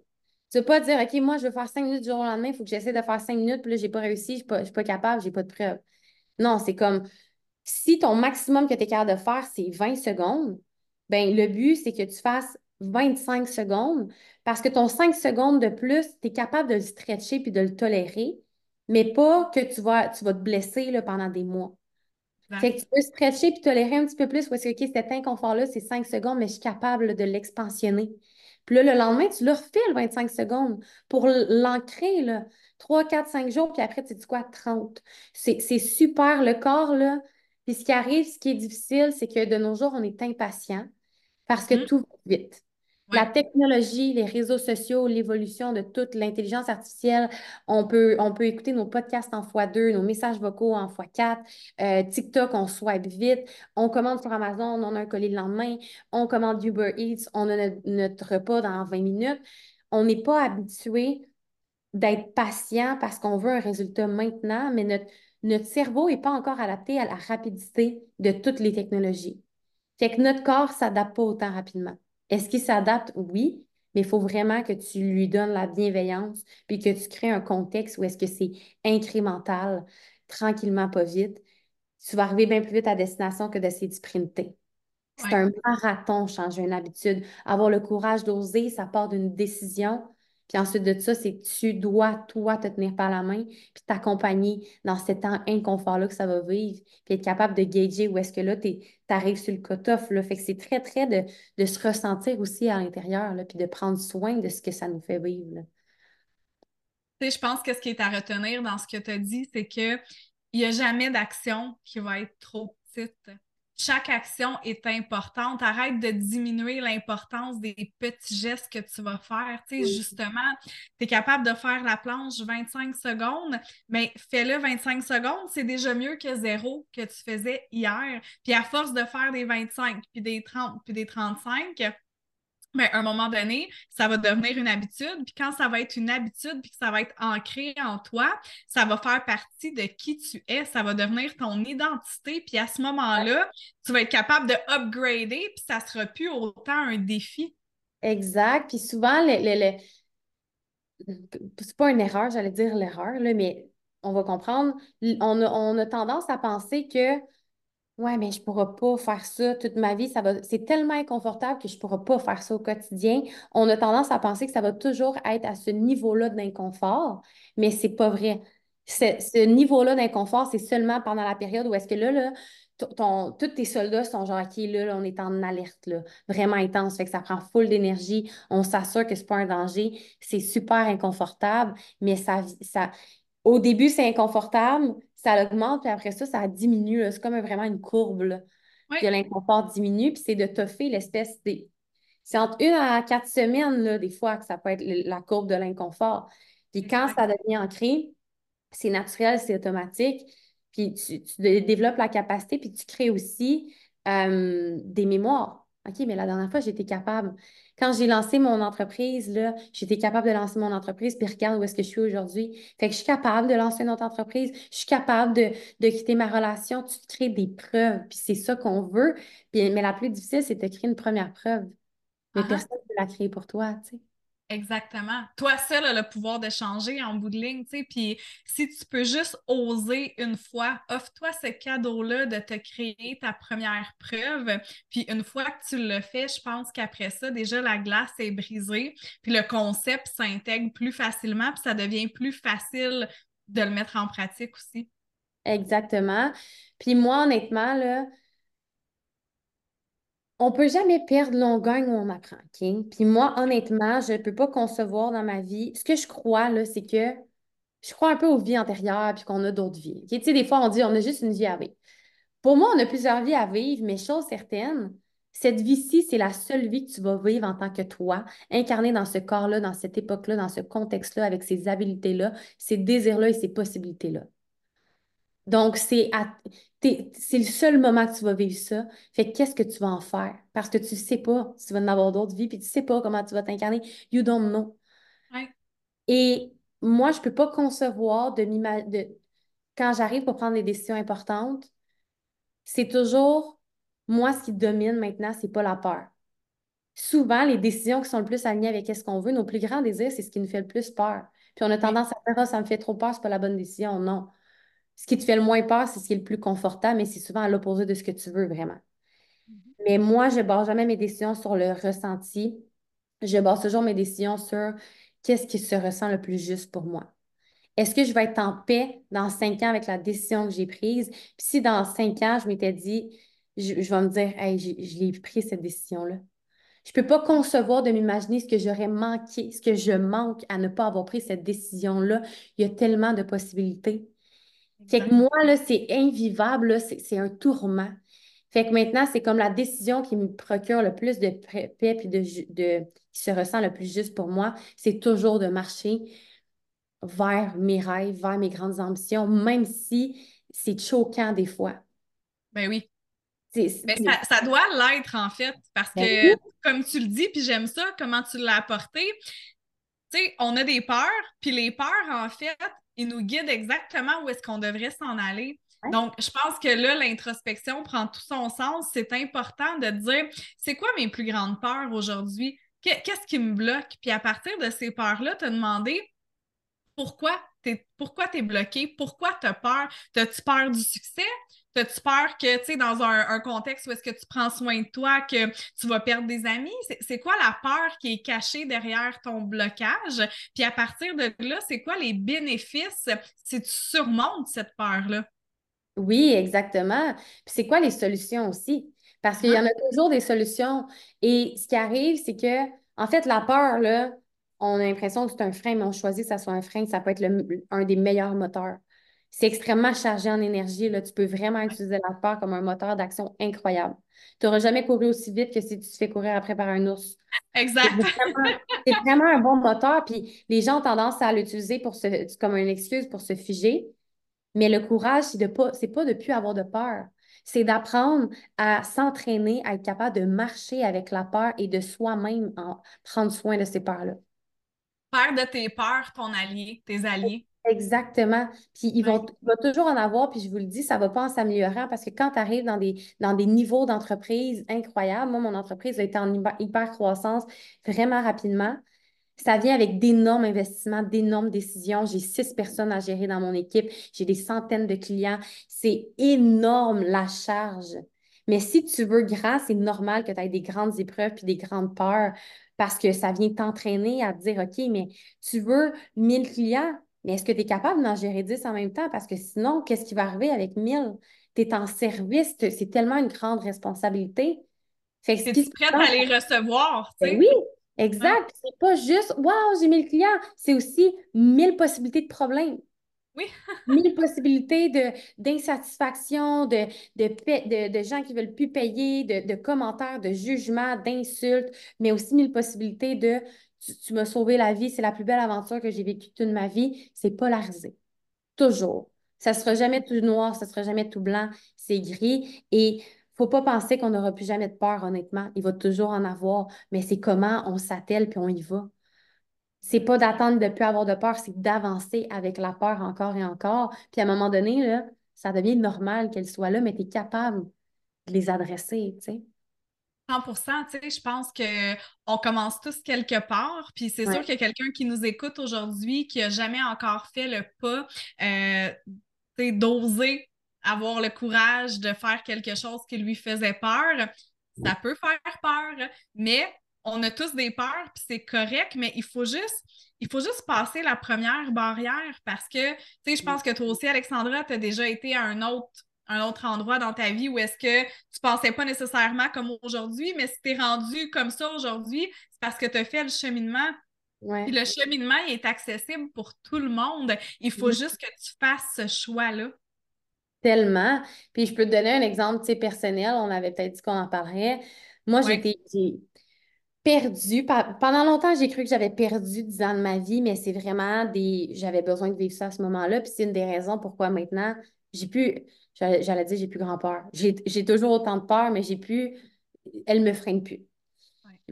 Tu ne veux pas dire, OK, moi, je veux faire 5 minutes du jour au lendemain, il faut que j'essaie de faire 5 minutes, puis là, je n'ai pas réussi, je ne suis, pas capable, je n'ai pas de preuve. Non, c'est comme si ton maximum que tu es capable de faire, c'est 20 secondes, ben le but, c'est que tu fasses 25 secondes parce que ton 5 secondes de plus, tu es capable de le stretcher puis de le tolérer, mais pas que tu vas, tu vas te blesser là, pendant des mois. Fait que tu peux stretcher puis tolérer un petit peu plus parce que, OK, cet inconfort-là, c'est 5 secondes, mais je suis capable de l'expansionner. Puis là, le lendemain, tu le refais le 25 secondes pour l'ancrer, là. 3, 4, 5 jours, puis après, tu dis quoi? 30. C'est super. Le corps, là, puis ce qui arrive, ce qui est difficile, c'est que de nos jours, on est impatient parce que mm-hmm. tout va vite. La technologie, les réseaux sociaux, l'évolution de toute l'intelligence artificielle, on peut, on peut écouter nos podcasts en x2, nos messages vocaux en x4, euh, TikTok, on swipe vite, on commande sur Amazon, on a un colis le lendemain, on commande Uber Eats, on a notre, notre repas dans 20 minutes. On n'est pas habitué d'être patient parce qu'on veut un résultat maintenant, mais notre, notre cerveau n'est pas encore adapté à la rapidité de toutes les technologies. Fait que notre corps ne s'adapte pas autant rapidement. Est-ce qu'il s'adapte? Oui, mais il faut vraiment que tu lui donnes la bienveillance, puis que tu crées un contexte où est-ce que c'est incrémental, tranquillement, pas vite. Tu vas arriver bien plus vite à destination que d'essayer de sprinter. C'est un marathon, changer une habitude. Avoir le courage d'oser, ça part d'une décision, puis ensuite de ça, c'est tu dois, toi, te tenir par la main, puis t'accompagner dans cet inconfort-là que ça va vivre, puis être capable de gager où est-ce que là, tu arrives sur le cut-off. Fait que c'est très, très de, se ressentir aussi à l'intérieur, puis de prendre soin de ce que ça nous fait vivre. Sais, je pense que ce qui est à retenir dans ce que tu as dit, c'est qu'il n'y a jamais d'action qui va être trop petite chaque action est importante. Arrête de diminuer l'importance des petits gestes que tu vas faire. Tu sais, justement, tu es capable de faire la planche 25 secondes, mais fais-le 25 secondes, c'est déjà mieux que zéro que tu faisais hier. Puis à force de faire des 25, puis des 30, puis des 35, mais à un moment donné, ça va devenir une habitude. Puis quand ça va être une habitude, puis que ça va être ancré en toi, ça va faire partie de qui tu es. Ça va devenir ton identité. Puis à ce moment-là, tu vas être capable de upgrader, puis ça sera plus autant un défi. Exact. Puis souvent, le, le, c'est pas une erreur, j'allais dire l'erreur, mais on va comprendre. On on a tendance à penser que Ouais, mais je ne pourrai pas faire ça toute ma vie. Ça va... C'est tellement inconfortable que je ne pourrai pas faire ça au quotidien. On a tendance à penser que ça va toujours être à ce niveau-là d'inconfort, mais ce n'est pas vrai. Ce, niveau-là d'inconfort, c'est seulement pendant la période où est-ce que là, là ton, tous tes soldats sont genre, OK, là, on est en alerte, là, vraiment intense. Fait que ça prend full d'énergie. On s'assure que ce n'est pas un danger. C'est super inconfortable, mais ça, ça, au début, c'est inconfortable, ça augmente, puis après ça, ça diminue. C'est comme vraiment une courbe. Là. l'inconfort diminue, puis c'est de toffer l'espèce des. C'est entre une à quatre semaines, là, des fois, que ça peut être la courbe de l'inconfort. Puis quand ça devient ancré, c'est naturel, c'est automatique. Puis tu, développes la capacité, puis tu crées aussi euh, des mémoires. OK, mais la dernière fois, j'étais capable. Quand j'ai lancé mon entreprise, là, j'étais capable de lancer mon entreprise, puis regarde où est-ce que je suis aujourd'hui. Fait que je suis capable de lancer notre entreprise, je suis capable de, quitter ma relation. Tu crées des preuves, puis c'est ça qu'on veut. Puis, mais la plus difficile, c'est de créer une première preuve. mais Ah ah. personne ne peut la créer pour toi, tu sais. Exactement. Toi seul as le pouvoir de changer en bout de ligne, tu sais. Puis si tu peux juste oser une fois, offre-toi ce cadeau-là de te créer ta première preuve. Puis une fois que tu le fais, je pense qu'après ça, déjà la glace est brisée. Puis le concept s'intègre plus facilement, puis ça devient plus facile de le mettre en pratique aussi. Exactement. Puis moi, honnêtement, là, on peut jamais perdre, là, on gagne ou on apprend, OK? Puis moi, honnêtement, je ne peux pas concevoir dans ma vie. Ce que je crois, là, c'est que je crois un peu aux vies antérieures puis qu'on a d'autres vies. Tu sais, des fois, on dit on a juste une vie à vivre. Pour moi, on a plusieurs vies à vivre, mais chose certaine, cette vie-ci, c'est la seule vie que tu vas vivre en tant que toi, incarné dans ce corps-là, dans cette époque-là, dans ce contexte-là, avec ces habilités-là, ces désirs-là et ces possibilités-là. Donc, c'est c'est le seul moment que tu vas vivre ça. Fait que qu'est-ce que tu vas en faire? Parce que tu sais pas si tu vas en avoir d'autres vies, puis tu sais pas comment tu vas t'incarner. You don't know. Ouais. Et moi, je peux pas concevoir de de quand j'arrive pour prendre des décisions importantes, c'est toujours moi ce qui domine maintenant, c'est pas la peur. Souvent, les décisions qui sont le plus alignées avec ce qu'on veut, nos plus grands désirs, c'est ce qui nous fait le plus peur. Puis on a tendance à faire, Ah, ça me fait trop peur, c'est pas la bonne décision. Non. Ce qui te fait le moins peur, c'est ce qui est le plus confortable, mais c'est souvent à l'opposé de ce que tu veux vraiment. Mais moi, je base jamais mes décisions sur le ressenti. Je base toujours mes décisions sur qu'est-ce qui se ressent le plus juste pour moi. Est-ce que je vais être en paix dans cinq ans avec la décision que j'ai prise? Puis si dans cinq ans, je m'étais dit, je, je vais me dire, hey, j'ai- je l'ai pris cette décision-là. Je ne peux pas concevoir de m'imaginer ce que j'aurais manqué, ce que je manque à ne pas avoir pris cette décision-là. Il y a tellement de possibilités. Fait que moi, là, c'est invivable, là, c'est c'est un tourment. Fait que maintenant, c'est comme la décision qui me procure le plus de paix puis de, de, qui se ressent le plus juste pour moi, c'est toujours de marcher vers mes rêves, vers mes grandes ambitions, même si c'est choquant des fois. Ben oui. Mais ça, ça doit l'être, en fait, parce Ben que, oui. comme tu le dis, puis j'aime ça, comment tu l'as apporté, tu sais, on a des peurs, puis les peurs, en fait, ils nous guident exactement où est-ce qu'on devrait s'en aller. Donc, je pense que là, l'introspection prend tout son sens. C'est important de dire, c'est quoi mes plus grandes peurs aujourd'hui? Que- Qu'est-ce qui me bloque? Puis à partir de ces peurs-là, te demander pourquoi pourquoi t'es bloqué, pourquoi t'as peur, t'as-tu peur du succès, t'as-tu peur que, tu sais, dans un, un contexte où est-ce que tu prends soin de toi, que tu vas perdre des amis, c'est quoi la peur qui est cachée derrière ton blocage, puis à partir de là, c'est quoi les bénéfices? Si tu surmontes cette peur-là? Oui, exactement. Puis c'est quoi les solutions aussi? Parce qu'il y en a toujours des solutions. Et ce qui arrive, c'est que, en fait, la peur, là, on a l'impression que c'est un frein, mais on choisit que ça soit un frein, ça peut être le- un des meilleurs moteurs. C'est extrêmement chargé en énergie, là. Tu peux vraiment utiliser la peur comme un moteur d'action incroyable. Tu n'auras jamais couru aussi vite que si tu te fais courir après par un ours. Exact. c'est vraiment un bon moteur. Puis les gens ont tendance à l'utiliser pour se, comme une excuse pour se figer. Mais le courage, c'est de pas, c'est pas de plus avoir de peur. C'est d'apprendre à s'entraîner, à être capable de marcher avec la peur et de soi-même en prendre soin de ces peurs-là. Faire de tes peurs ton allié, tes alliés. Exactement. Puis ils vont, Ouais. il va toujours en avoir, puis je vous le dis, ça ne va pas en s'améliorant parce que quand tu arrives dans des, dans des niveaux d'entreprise incroyables, moi, mon entreprise a été en hyper, hyper croissance vraiment rapidement. Ça vient avec d'énormes investissements, d'énormes décisions. J'ai six personnes à gérer dans mon équipe. J'ai des centaines de clients. C'est énorme la charge. Mais si tu veux grand, c'est normal que tu aies des grandes épreuves puis des grandes peurs parce que ça vient t'entraîner à te dire, OK, mais tu veux 1000 clients, mais est-ce que tu es capable d'en gérer 10 en même temps? Parce que sinon, qu'est-ce qui va arriver avec 1000? Tu es en service, c'est tellement une grande responsabilité. Fait que ce qui Es-tu se prête passe- à les recevoir, tu ben sais? oui, exact. C'est pas juste, waouh, j'ai 1000 clients. C'est aussi 1000 possibilités de problèmes. Oui. 1000 possibilités de, d'insatisfaction, de, de, paie- de, de gens qui veulent plus payer, de, de commentaires, de jugements, d'insultes, mais aussi 1000 possibilités de tu, m'as sauvé la vie, c'est la plus belle aventure que j'ai vécue toute ma vie. C'est polarisé. Toujours. Ça sera jamais tout noir, ça sera jamais tout blanc, c'est gris. Et faut pas penser qu'on n'aura plus jamais de peur, honnêtement. Il va toujours en avoir, mais c'est comment on s'attelle puis on y va. C'est pas d'attendre de ne plus avoir de peur, c'est d'avancer avec la peur encore et encore. Puis à un moment donné, ça devient normal qu'elle soit là, mais tu es capable de les adresser, tu sais. 100 tu sais, je pense qu'on commence tous quelque part, puis c'est sûr qu'il y a quelqu'un qui nous écoute aujourd'hui qui n'a jamais encore fait le pas, euh, d'oser avoir le courage de faire quelque chose qui lui faisait peur. Ça peut faire peur, mais on a tous des peurs, puis c'est correct, mais il faut juste il faut juste passer la première barrière parce que, tu sais, je pense que toi aussi, Alexandra, tu as déjà été à un autre un autre endroit dans ta vie où est-ce que tu pensais pas nécessairement comme aujourd'hui, mais si tu es rendu comme ça aujourd'hui, c'est parce que tu as fait le cheminement. le cheminement est accessible pour tout le monde. Il faut juste que tu fasses ce choix-là. Tellement. Puis je peux te donner un exemple personnel. On avait peut-être dit qu'on en parlerait. Moi, j'étais perdue. Pendant longtemps, j'ai cru que j'avais perdu 10 ans de ma vie, mais c'est vraiment des. J'avais besoin de vivre ça à ce moment-là. Puis c'est une des raisons pourquoi maintenant, j'ai pu J'allais dire, j'ai plus grand peur. J'ai toujours autant de peur, mais j'ai plus. Elle me freine plus.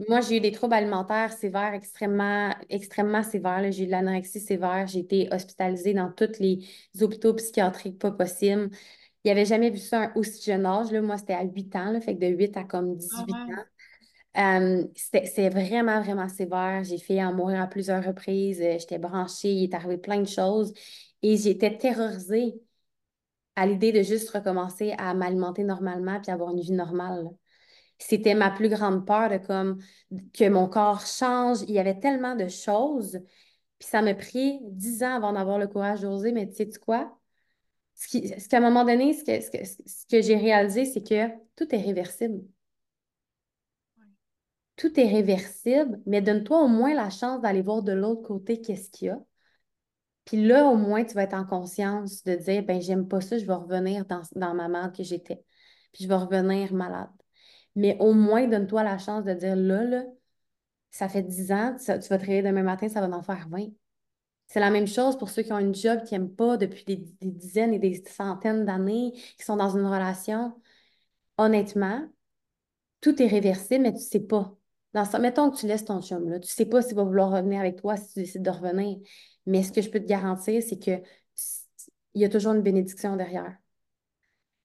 Moi, j'ai eu des troubles alimentaires sévères, extrêmement, extrêmement sévères. J'ai eu de l'anorexie sévère. J'ai été hospitalisée dans tous les hôpitaux psychiatriques pas possibles. Il n'y avait jamais vu ça à aussi jeune âge. Là. Moi, c'était à 8 ans, là, fait que de 8 à comme 18 ans. Euh, c'est vraiment, vraiment sévère. J'ai fait en mourir à plusieurs reprises. J'étais branchée, il est arrivé plein de choses. Et j'étais terrorisée à l'idée de juste recommencer à m'alimenter normalement puis avoir une vie normale. C'était ma plus grande peur de comme que mon corps change. Il y avait tellement de choses. Puis ça m'a pris dix ans avant d'avoir le courage d'oser, mais tu sais quoi? Ce, qu'à un moment donné, ce que, ce que j'ai réalisé, c'est que tout est réversible. Tout est réversible, mais donne-toi au moins la chance d'aller voir de l'autre côté qu'est-ce qu'il y a. Puis là, au moins, tu vas être en conscience de dire, ben j'aime pas ça, je vais revenir dans, dans ma merde que j'étais. Puis je vais revenir malade. Mais au moins, donne-toi la chance de dire, là, là, ça fait 10 ans, tu, vas te réveiller demain matin, ça va en faire 20. C'est la même chose pour ceux qui ont une job qui n'aiment pas depuis des, dizaines et des centaines d'années, qui sont dans une relation. Honnêtement, tout est réversible, mais tu ne sais pas. Dans ça, mettons que tu laisses ton chum, là, tu ne sais pas s'il va vouloir revenir avec toi si tu décides de revenir. Mais ce que je peux te garantir, c'est que il y a toujours une bénédiction derrière.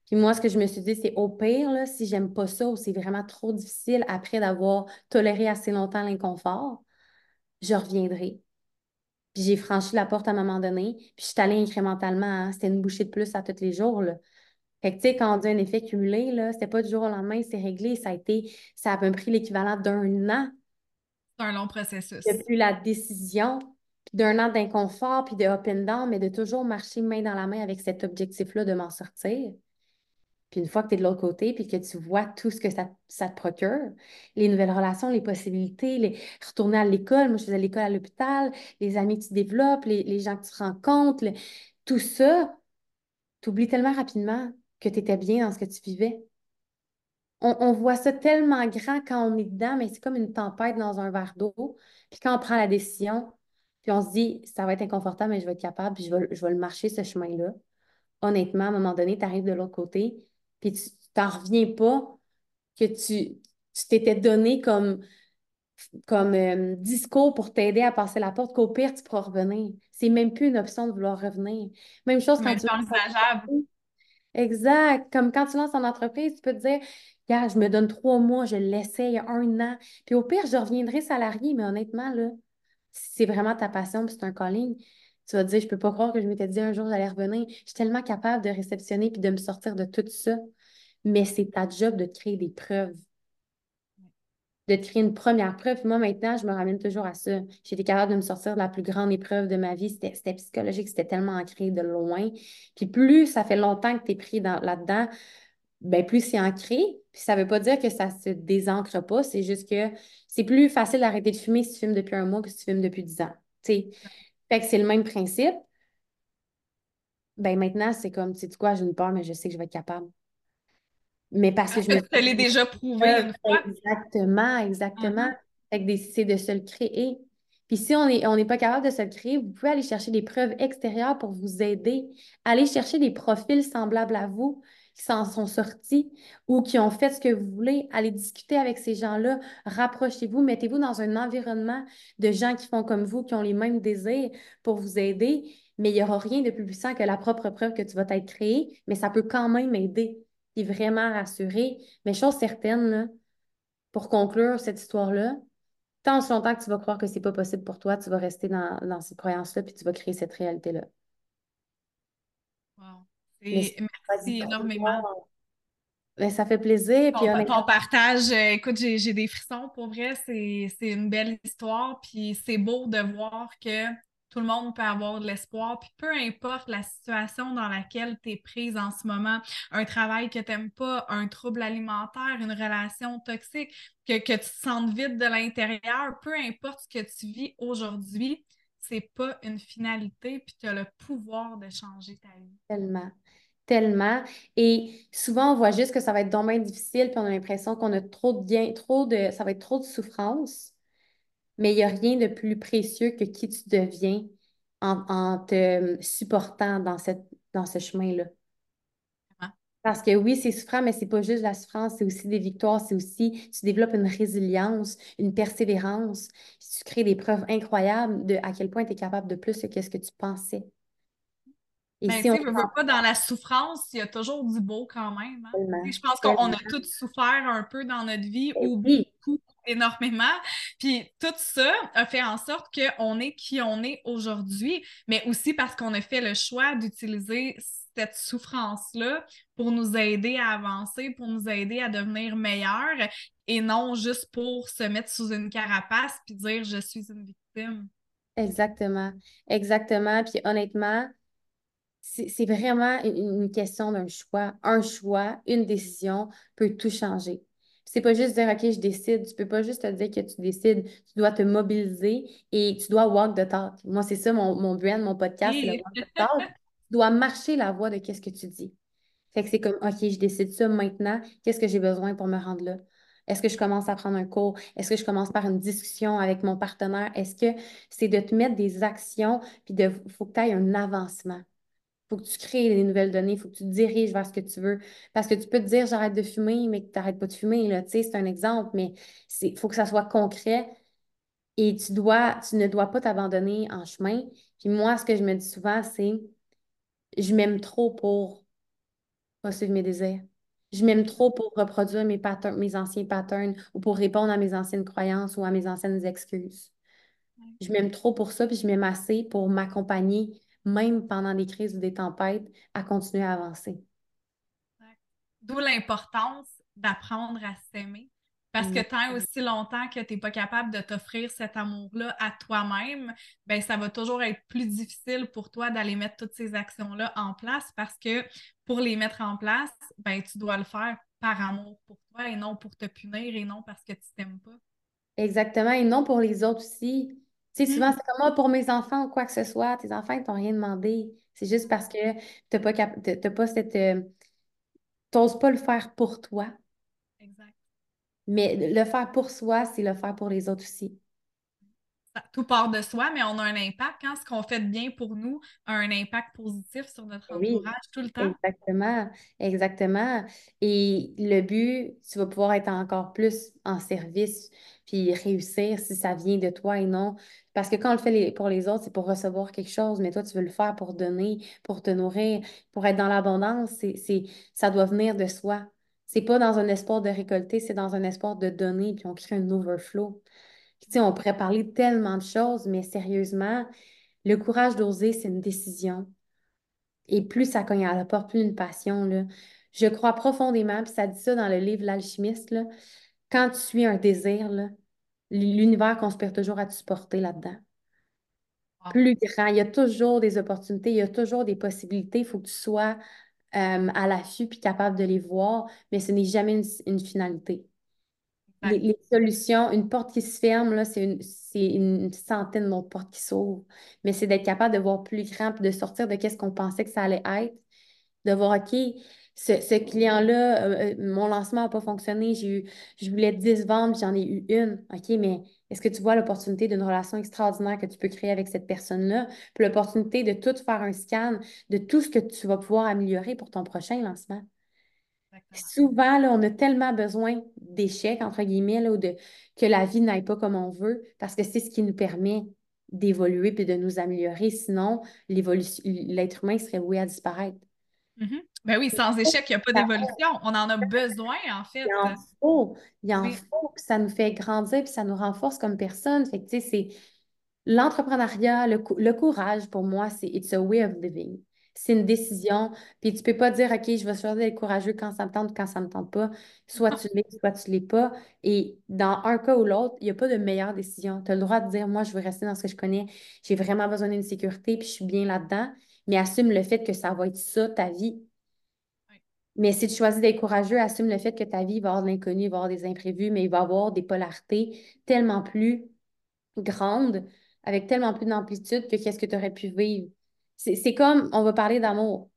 Puis moi, ce que je me suis dit, c'est au pire, là, si j'aime pas ça ou c'est vraiment trop difficile après d'avoir toléré assez longtemps l'inconfort, je reviendrai. Puis j'ai franchi la porte à un moment donné, puis je suis allée incrémentalement. Hein. C'était une bouchée de plus à tous les jours. Là. Fait que, tu sais, quand on dit un effet cumulé, là, c'était pas du jour au lendemain, c'est réglé. Ça a été, ça a pris l'équivalent d'un an. C'est un long processus. Depuis la décision d'un an d'inconfort, puis de up and down, mais de toujours marcher main dans la main avec cet objectif-là de m'en sortir. Puis une fois que tu es de l'autre côté, puis que tu vois tout ce que ça, te procure, les nouvelles relations, les possibilités, les... retourner à l'école, moi je faisais l'école à l'hôpital, les amis que tu développes, les, gens que tu rencontres, tout ça, tu oublies tellement rapidement que tu étais bien dans ce que tu vivais. On, on, voit ça tellement grand quand on est dedans, mais c'est comme une tempête dans un verre d'eau. Puis quand on prend la décision, puis on se dit, ça va être inconfortable, mais je vais être capable, puis je vais, je vais le marcher, ce chemin-là. Honnêtement, à un moment donné, tu arrives de l'autre côté, puis tu t'en reviens pas que tu t'étais donné comme, comme euh, discours pour t'aider à passer la porte, qu'au pire, tu pourras revenir. C'est même plus une option de vouloir revenir. Même chose quand tu... envisageable. Exact. Comme quand tu lances ton entreprise, tu peux te dire, yeah, je me donne trois mois, je l'essaye un an. Puis au pire, je reviendrai salarié, mais honnêtement, là, c'est vraiment ta passion, puis c'est un calling, tu vas te dire, je peux pas croire que je m'étais dit un jour j'allais revenir. Je suis tellement capable de réceptionner puis de me sortir de tout ça. Mais c'est ta job de te créer des preuves. De créer une première preuve. moi, maintenant, je me ramène toujours à ça. J'étais capable de me sortir de la plus grande épreuve de ma vie. C'était psychologique, c'était tellement ancré de loin. Puis plus ça fait longtemps que tu es pris là-dedans, ben plus c'est ancré. Puis ça veut pas dire que ça se désancre pas, c'est juste que c'est plus facile d'arrêter de fumer si tu fumes depuis un mois que si tu fumes depuis dix ans. Fait que c'est le même principe. Ben maintenant, c'est comme, tu sais quoi, j'ai une peur, mais je sais que je vais être capable. Mais parce que je me. Tu l'ai déjà prouvé une fois. Exactement, exactement. Mm-hmm. Fait que c'est de se le créer. Puis si on n'est on pas capable de se le créer, vous pouvez aller chercher des preuves extérieures pour vous aider. Aller chercher des profils semblables à vous qui s'en sont sortis ou qui ont fait ce que vous voulez, allez discuter avec ces gens-là, rapprochez-vous, mettez-vous dans un environnement de gens qui font comme vous, qui ont les mêmes désirs pour vous aider, mais il n'y aura rien de plus puissant que la propre preuve que tu vas t'être créé, mais ça peut quand même aider et vraiment rassurer. Mais chose certaine, pour conclure cette histoire-là, tant aussi longtemps que tu vas croire que c'est pas possible pour toi, tu vas rester dans, dans ces croyances-là, puis tu vas créer cette réalité-là. Wow. merci énormément. Ben, ça fait plaisir. Puis ton, partage, euh, écoute, j'ai des frissons pour vrai. C'est une belle histoire. Puis c'est beau de voir que tout le monde peut avoir de l'espoir. Puis peu importe la situation dans laquelle tu es prise en ce moment, un travail que tu n'aimes pas, un trouble alimentaire, une relation toxique, que, que tu te sentes vide de l'intérieur, peu importe ce que tu vis aujourd'hui, c'est pas une finalité, puis tu as le pouvoir de changer ta vie. Tellement tellement. Et souvent, on voit juste que ça va être dommage difficile, puis on a l'impression qu'on a trop de bien, trop de, ça va être trop de souffrance. Mais il n'y a rien de plus précieux que qui tu deviens en, te supportant dans, cette, dans ce chemin-là. Parce que oui, c'est souffrant, mais c'est pas juste la souffrance, c'est aussi des victoires, c'est aussi, tu développes une résilience, une persévérance, tu crées des preuves incroyables de à quel point tu es capable de plus que ce que tu pensais. Mais ben, si on ne pas dans la souffrance, il y a toujours du beau quand même. Hein. Je pense qu'on a tous souffert un peu dans notre vie ben ou beaucoup, énormément. Puis tout ça a fait en sorte qu'on est qui on est aujourd'hui, mais aussi parce qu'on a fait le choix d'utiliser cette souffrance-là pour nous aider à avancer, pour nous aider à devenir meilleurs et non juste pour se mettre sous une carapace puis dire je suis une victime. Exactement. Exactement. Puis honnêtement, c'est vraiment une, question d'un choix. Un choix, une décision peut tout changer. C'est pas juste dire, OK, je décide. Tu peux pas juste te dire que tu décides. Tu dois te mobiliser et tu dois walk the talk. Moi, c'est ça, mon, mon brand, mon podcast, c'est le walk the talk. tu dois marcher la voie de qu'est-ce que tu dis. Fait que c'est comme, OK, je décide ça maintenant. Qu'est-ce que j'ai besoin pour me rendre là? Est-ce que je commence à prendre un cours? Est-ce que je commence par une discussion avec mon partenaire? Est-ce que c'est de te mettre des actions puis de faut que tu aies un avancement? Faut que tu crées des nouvelles données, il faut que tu te diriges vers ce que tu veux. Parce que tu peux te dire j'arrête de fumer, mais que tu n'arrêtes pas de fumer. Là. C'est un exemple, mais il faut que ça soit concret et tu, dois, tu ne dois pas t'abandonner en chemin. Puis moi, ce que je me dis souvent, c'est je m'aime trop pour pas suivre mes désirs. Je m'aime trop pour reproduire mes, patterns, mes anciens patterns ou pour répondre à mes anciennes croyances ou à mes anciennes excuses. Je m'aime trop pour ça, puis je m'aime assez pour m'accompagner même pendant des crises ou des tempêtes, à continuer à avancer. D'où l'importance d'apprendre à s'aimer. Parce que tant aussi longtemps que tu n'es pas capable de t'offrir cet amour-là à toi-même, ben ça va toujours être plus difficile pour toi d'aller mettre toutes ces actions-là en place parce que pour les mettre en place, ben tu dois le faire par amour pour toi et non pour te punir et non parce que tu t'aimes pas. Exactement, et non pour les autres aussi. Tu sais, souvent, mmh. c'est comme moi pour mes enfants ou quoi que ce soit. Tes enfants, ils t'ont rien demandé. C'est juste parce que tu n'as pas, pas cette. Euh, t'oses pas le faire pour toi. Exact. Mais le faire pour soi, c'est le faire pour les autres aussi tout part de soi, mais on a un impact. Hein? Ce qu'on fait de bien pour nous a un impact positif sur notre entourage tout le temps. Exactement, exactement. Et le but, tu vas pouvoir être encore plus en service puis réussir si ça vient de toi et non. Parce que quand on le fait pour les autres, c'est pour recevoir quelque chose, mais toi, tu veux le faire pour donner, pour te nourrir, pour être dans l'abondance. C'est, ça doit venir de soi. C'est pas dans un espoir de récolter, c'est dans un espoir de donner, puis on crée un overflow on pourrait parler tellement de choses, mais sérieusement, le courage d'oser, c'est une décision. Et plus ça cogne à la porte, plus une passion. Là. Je crois profondément, puis ça dit ça dans le livre L'alchimiste, quand tu suis un désir, l'univers conspire toujours à te supporter là-dedans. Plus grand, il y a toujours des opportunités, il y a toujours des possibilités, il faut que tu sois euh, à l'affût puis capable de les voir, mais ce n'est jamais une finalité. Les, solutions, une porte qui se ferme, c'est une, centaine de portes qui s'ouvrent. Mais c'est d'être capable de voir plus grand, de sortir de qu'est-ce qu'on pensait que ça allait être, de voir, OK, ce, client-là, euh, euh, mon lancement n'a pas fonctionné, j'ai eu, je voulais 10 ventes, j'en ai eu une. OK, mais est-ce que tu vois l'opportunité d'une relation extraordinaire que tu peux créer avec cette personne-là, puis l'opportunité de tout faire un scan de tout ce que tu vas pouvoir améliorer pour ton prochain lancement? Souvent, là, on a tellement besoin d'échecs, entre guillemets, ou de, que la vie n'aille pas comme on veut, parce que c'est ce qui nous permet d'évoluer et de nous améliorer. Sinon, l'être humain serait voué à disparaître. Mm-hmm. Ben oui, sans échec, il n'y a pas d'évolution. On en a besoin, en fait. Il en faut. Il en faut. ça nous fait grandir, puis ça nous renforce comme personne. Fait que, tu sais, c'est l'entrepreneuriat, le, le, courage, pour moi, c'est it's a way of living. C'est une décision. Puis tu peux pas dire, OK, je vais choisir d'être courageux quand ça me tente, quand ça me tente pas. Soit tu l'es, soit tu l'es pas. Et dans un cas ou l'autre, il n'y a pas de meilleure décision. Tu as le droit de dire, moi, je veux rester dans ce que je connais. J'ai vraiment besoin d'une sécurité, puis je suis bien là-dedans. Mais assume le fait que ça va être ça, ta vie. Mais si tu choisis d'être courageux, assume le fait que ta vie va avoir de l'inconnu, va avoir des imprévus, mais il va avoir des polarités tellement plus grandes, avec tellement plus d'amplitude que qu'est-ce que tu aurais pu vivre. C'est comme, on va parler d'amour.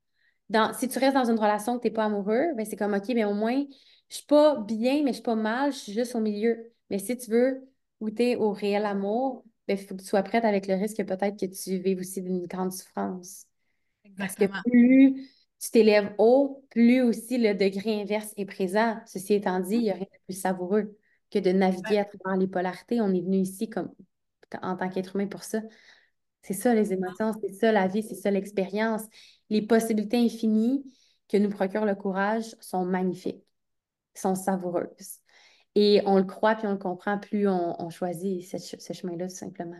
si tu restes dans une relation que tu n'es pas amoureux, ben c'est comme, OK, mais au moins, je suis pas bien, mais je suis pas mal, je suis juste au milieu. Mais si tu veux goûter au réel amour, il ben, faut que tu sois prête avec le risque peut-être que tu vives aussi d'une grande souffrance. Parce que plus tu t'élèves haut, plus aussi le degré inverse est présent. Ceci étant dit, il n'y a rien de plus savoureux que de naviguer à travers les polarités. On est venu ici comme en tant qu'être humain pour ça. C'est ça les émotions, c'est ça la vie, c'est ça l'expérience. Les possibilités infinies que nous procure le courage sont magnifiques, sont savoureuses. Et on le croit puis on le comprend, plus on, choisit ce, chemin-là, tout simplement.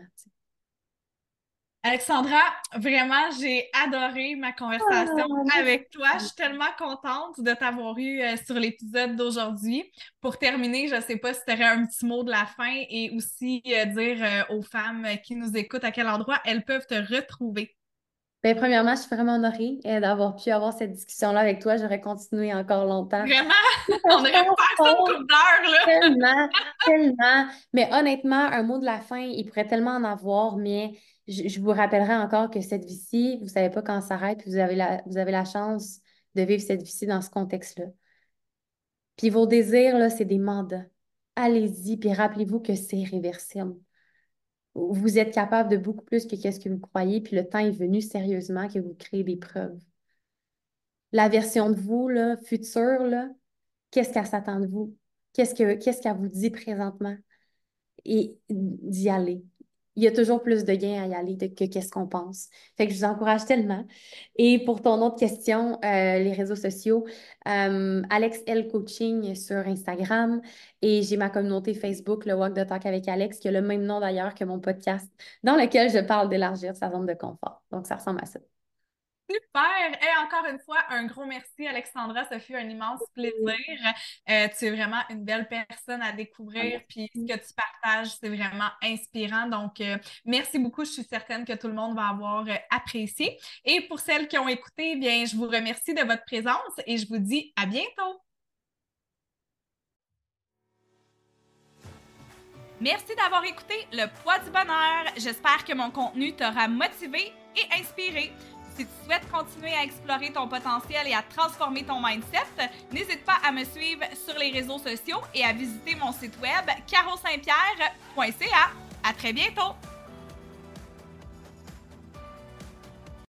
Alexandra, vraiment, j'ai adoré ma conversation ah, avec toi. Je suis tellement contente de t'avoir eu euh, sur l'épisode d'aujourd'hui. Pour terminer, je ne sais pas si tu aurais un petit mot de la fin et aussi euh, dire euh, aux femmes qui nous écoutent à quel endroit elles peuvent te retrouver. Bien, premièrement, je suis vraiment honorée d'avoir pu avoir cette discussion-là avec toi. J'aurais continué encore longtemps. Vraiment? On aurait pu faire ça une là! Tellement, tellement. Mais honnêtement, un mot de la fin, il pourrait tellement en avoir, mais je, vous rappellerai encore que cette vie-ci, vous ne savez pas quand ça s'arrête, vous avez, la, vous avez la chance de vivre cette vie-ci dans ce contexte-là. Puis vos désirs, là, c'est des mandats. Allez-y, puis rappelez-vous que c'est réversible. Vous êtes capable de beaucoup plus que ce que vous croyez, puis le temps est venu sérieusement que vous créez des preuves. La version de vous, là, future, là, qu'est-ce qu'elle s'attend de vous? Qu'est-ce qu'elle vous dit présentement? Et d'y aller il y a toujours plus de gains à y aller que qu'est-ce qu'on pense. Fait que je vous encourage tellement. Et pour ton autre question, euh, les réseaux sociaux, euh, Alex L Coaching sur Instagram et j'ai ma communauté Facebook, le Walk the Talk avec Alex, qui a le même nom d'ailleurs que mon podcast, dans lequel je parle d'élargir sa zone de confort. Donc, ça ressemble à ça. Super! Et encore une fois, un gros merci, Alexandra. Ça fut un immense plaisir. Euh, tu es vraiment une belle personne à découvrir. Puis ce que tu partages, c'est vraiment inspirant. Donc, euh, merci beaucoup. Je suis certaine que tout le monde va avoir euh, apprécié. Et pour celles qui ont écouté, bien, je vous remercie de votre présence et je vous dis à bientôt. Merci d'avoir écouté Le Poids du Bonheur. J'espère que mon contenu t'aura motivé et inspiré. Si tu souhaites continuer à explorer ton potentiel et à transformer ton mindset, n'hésite pas à me suivre sur les réseaux sociaux et à visiter mon site web carosaintpierre.ca. À très bientôt!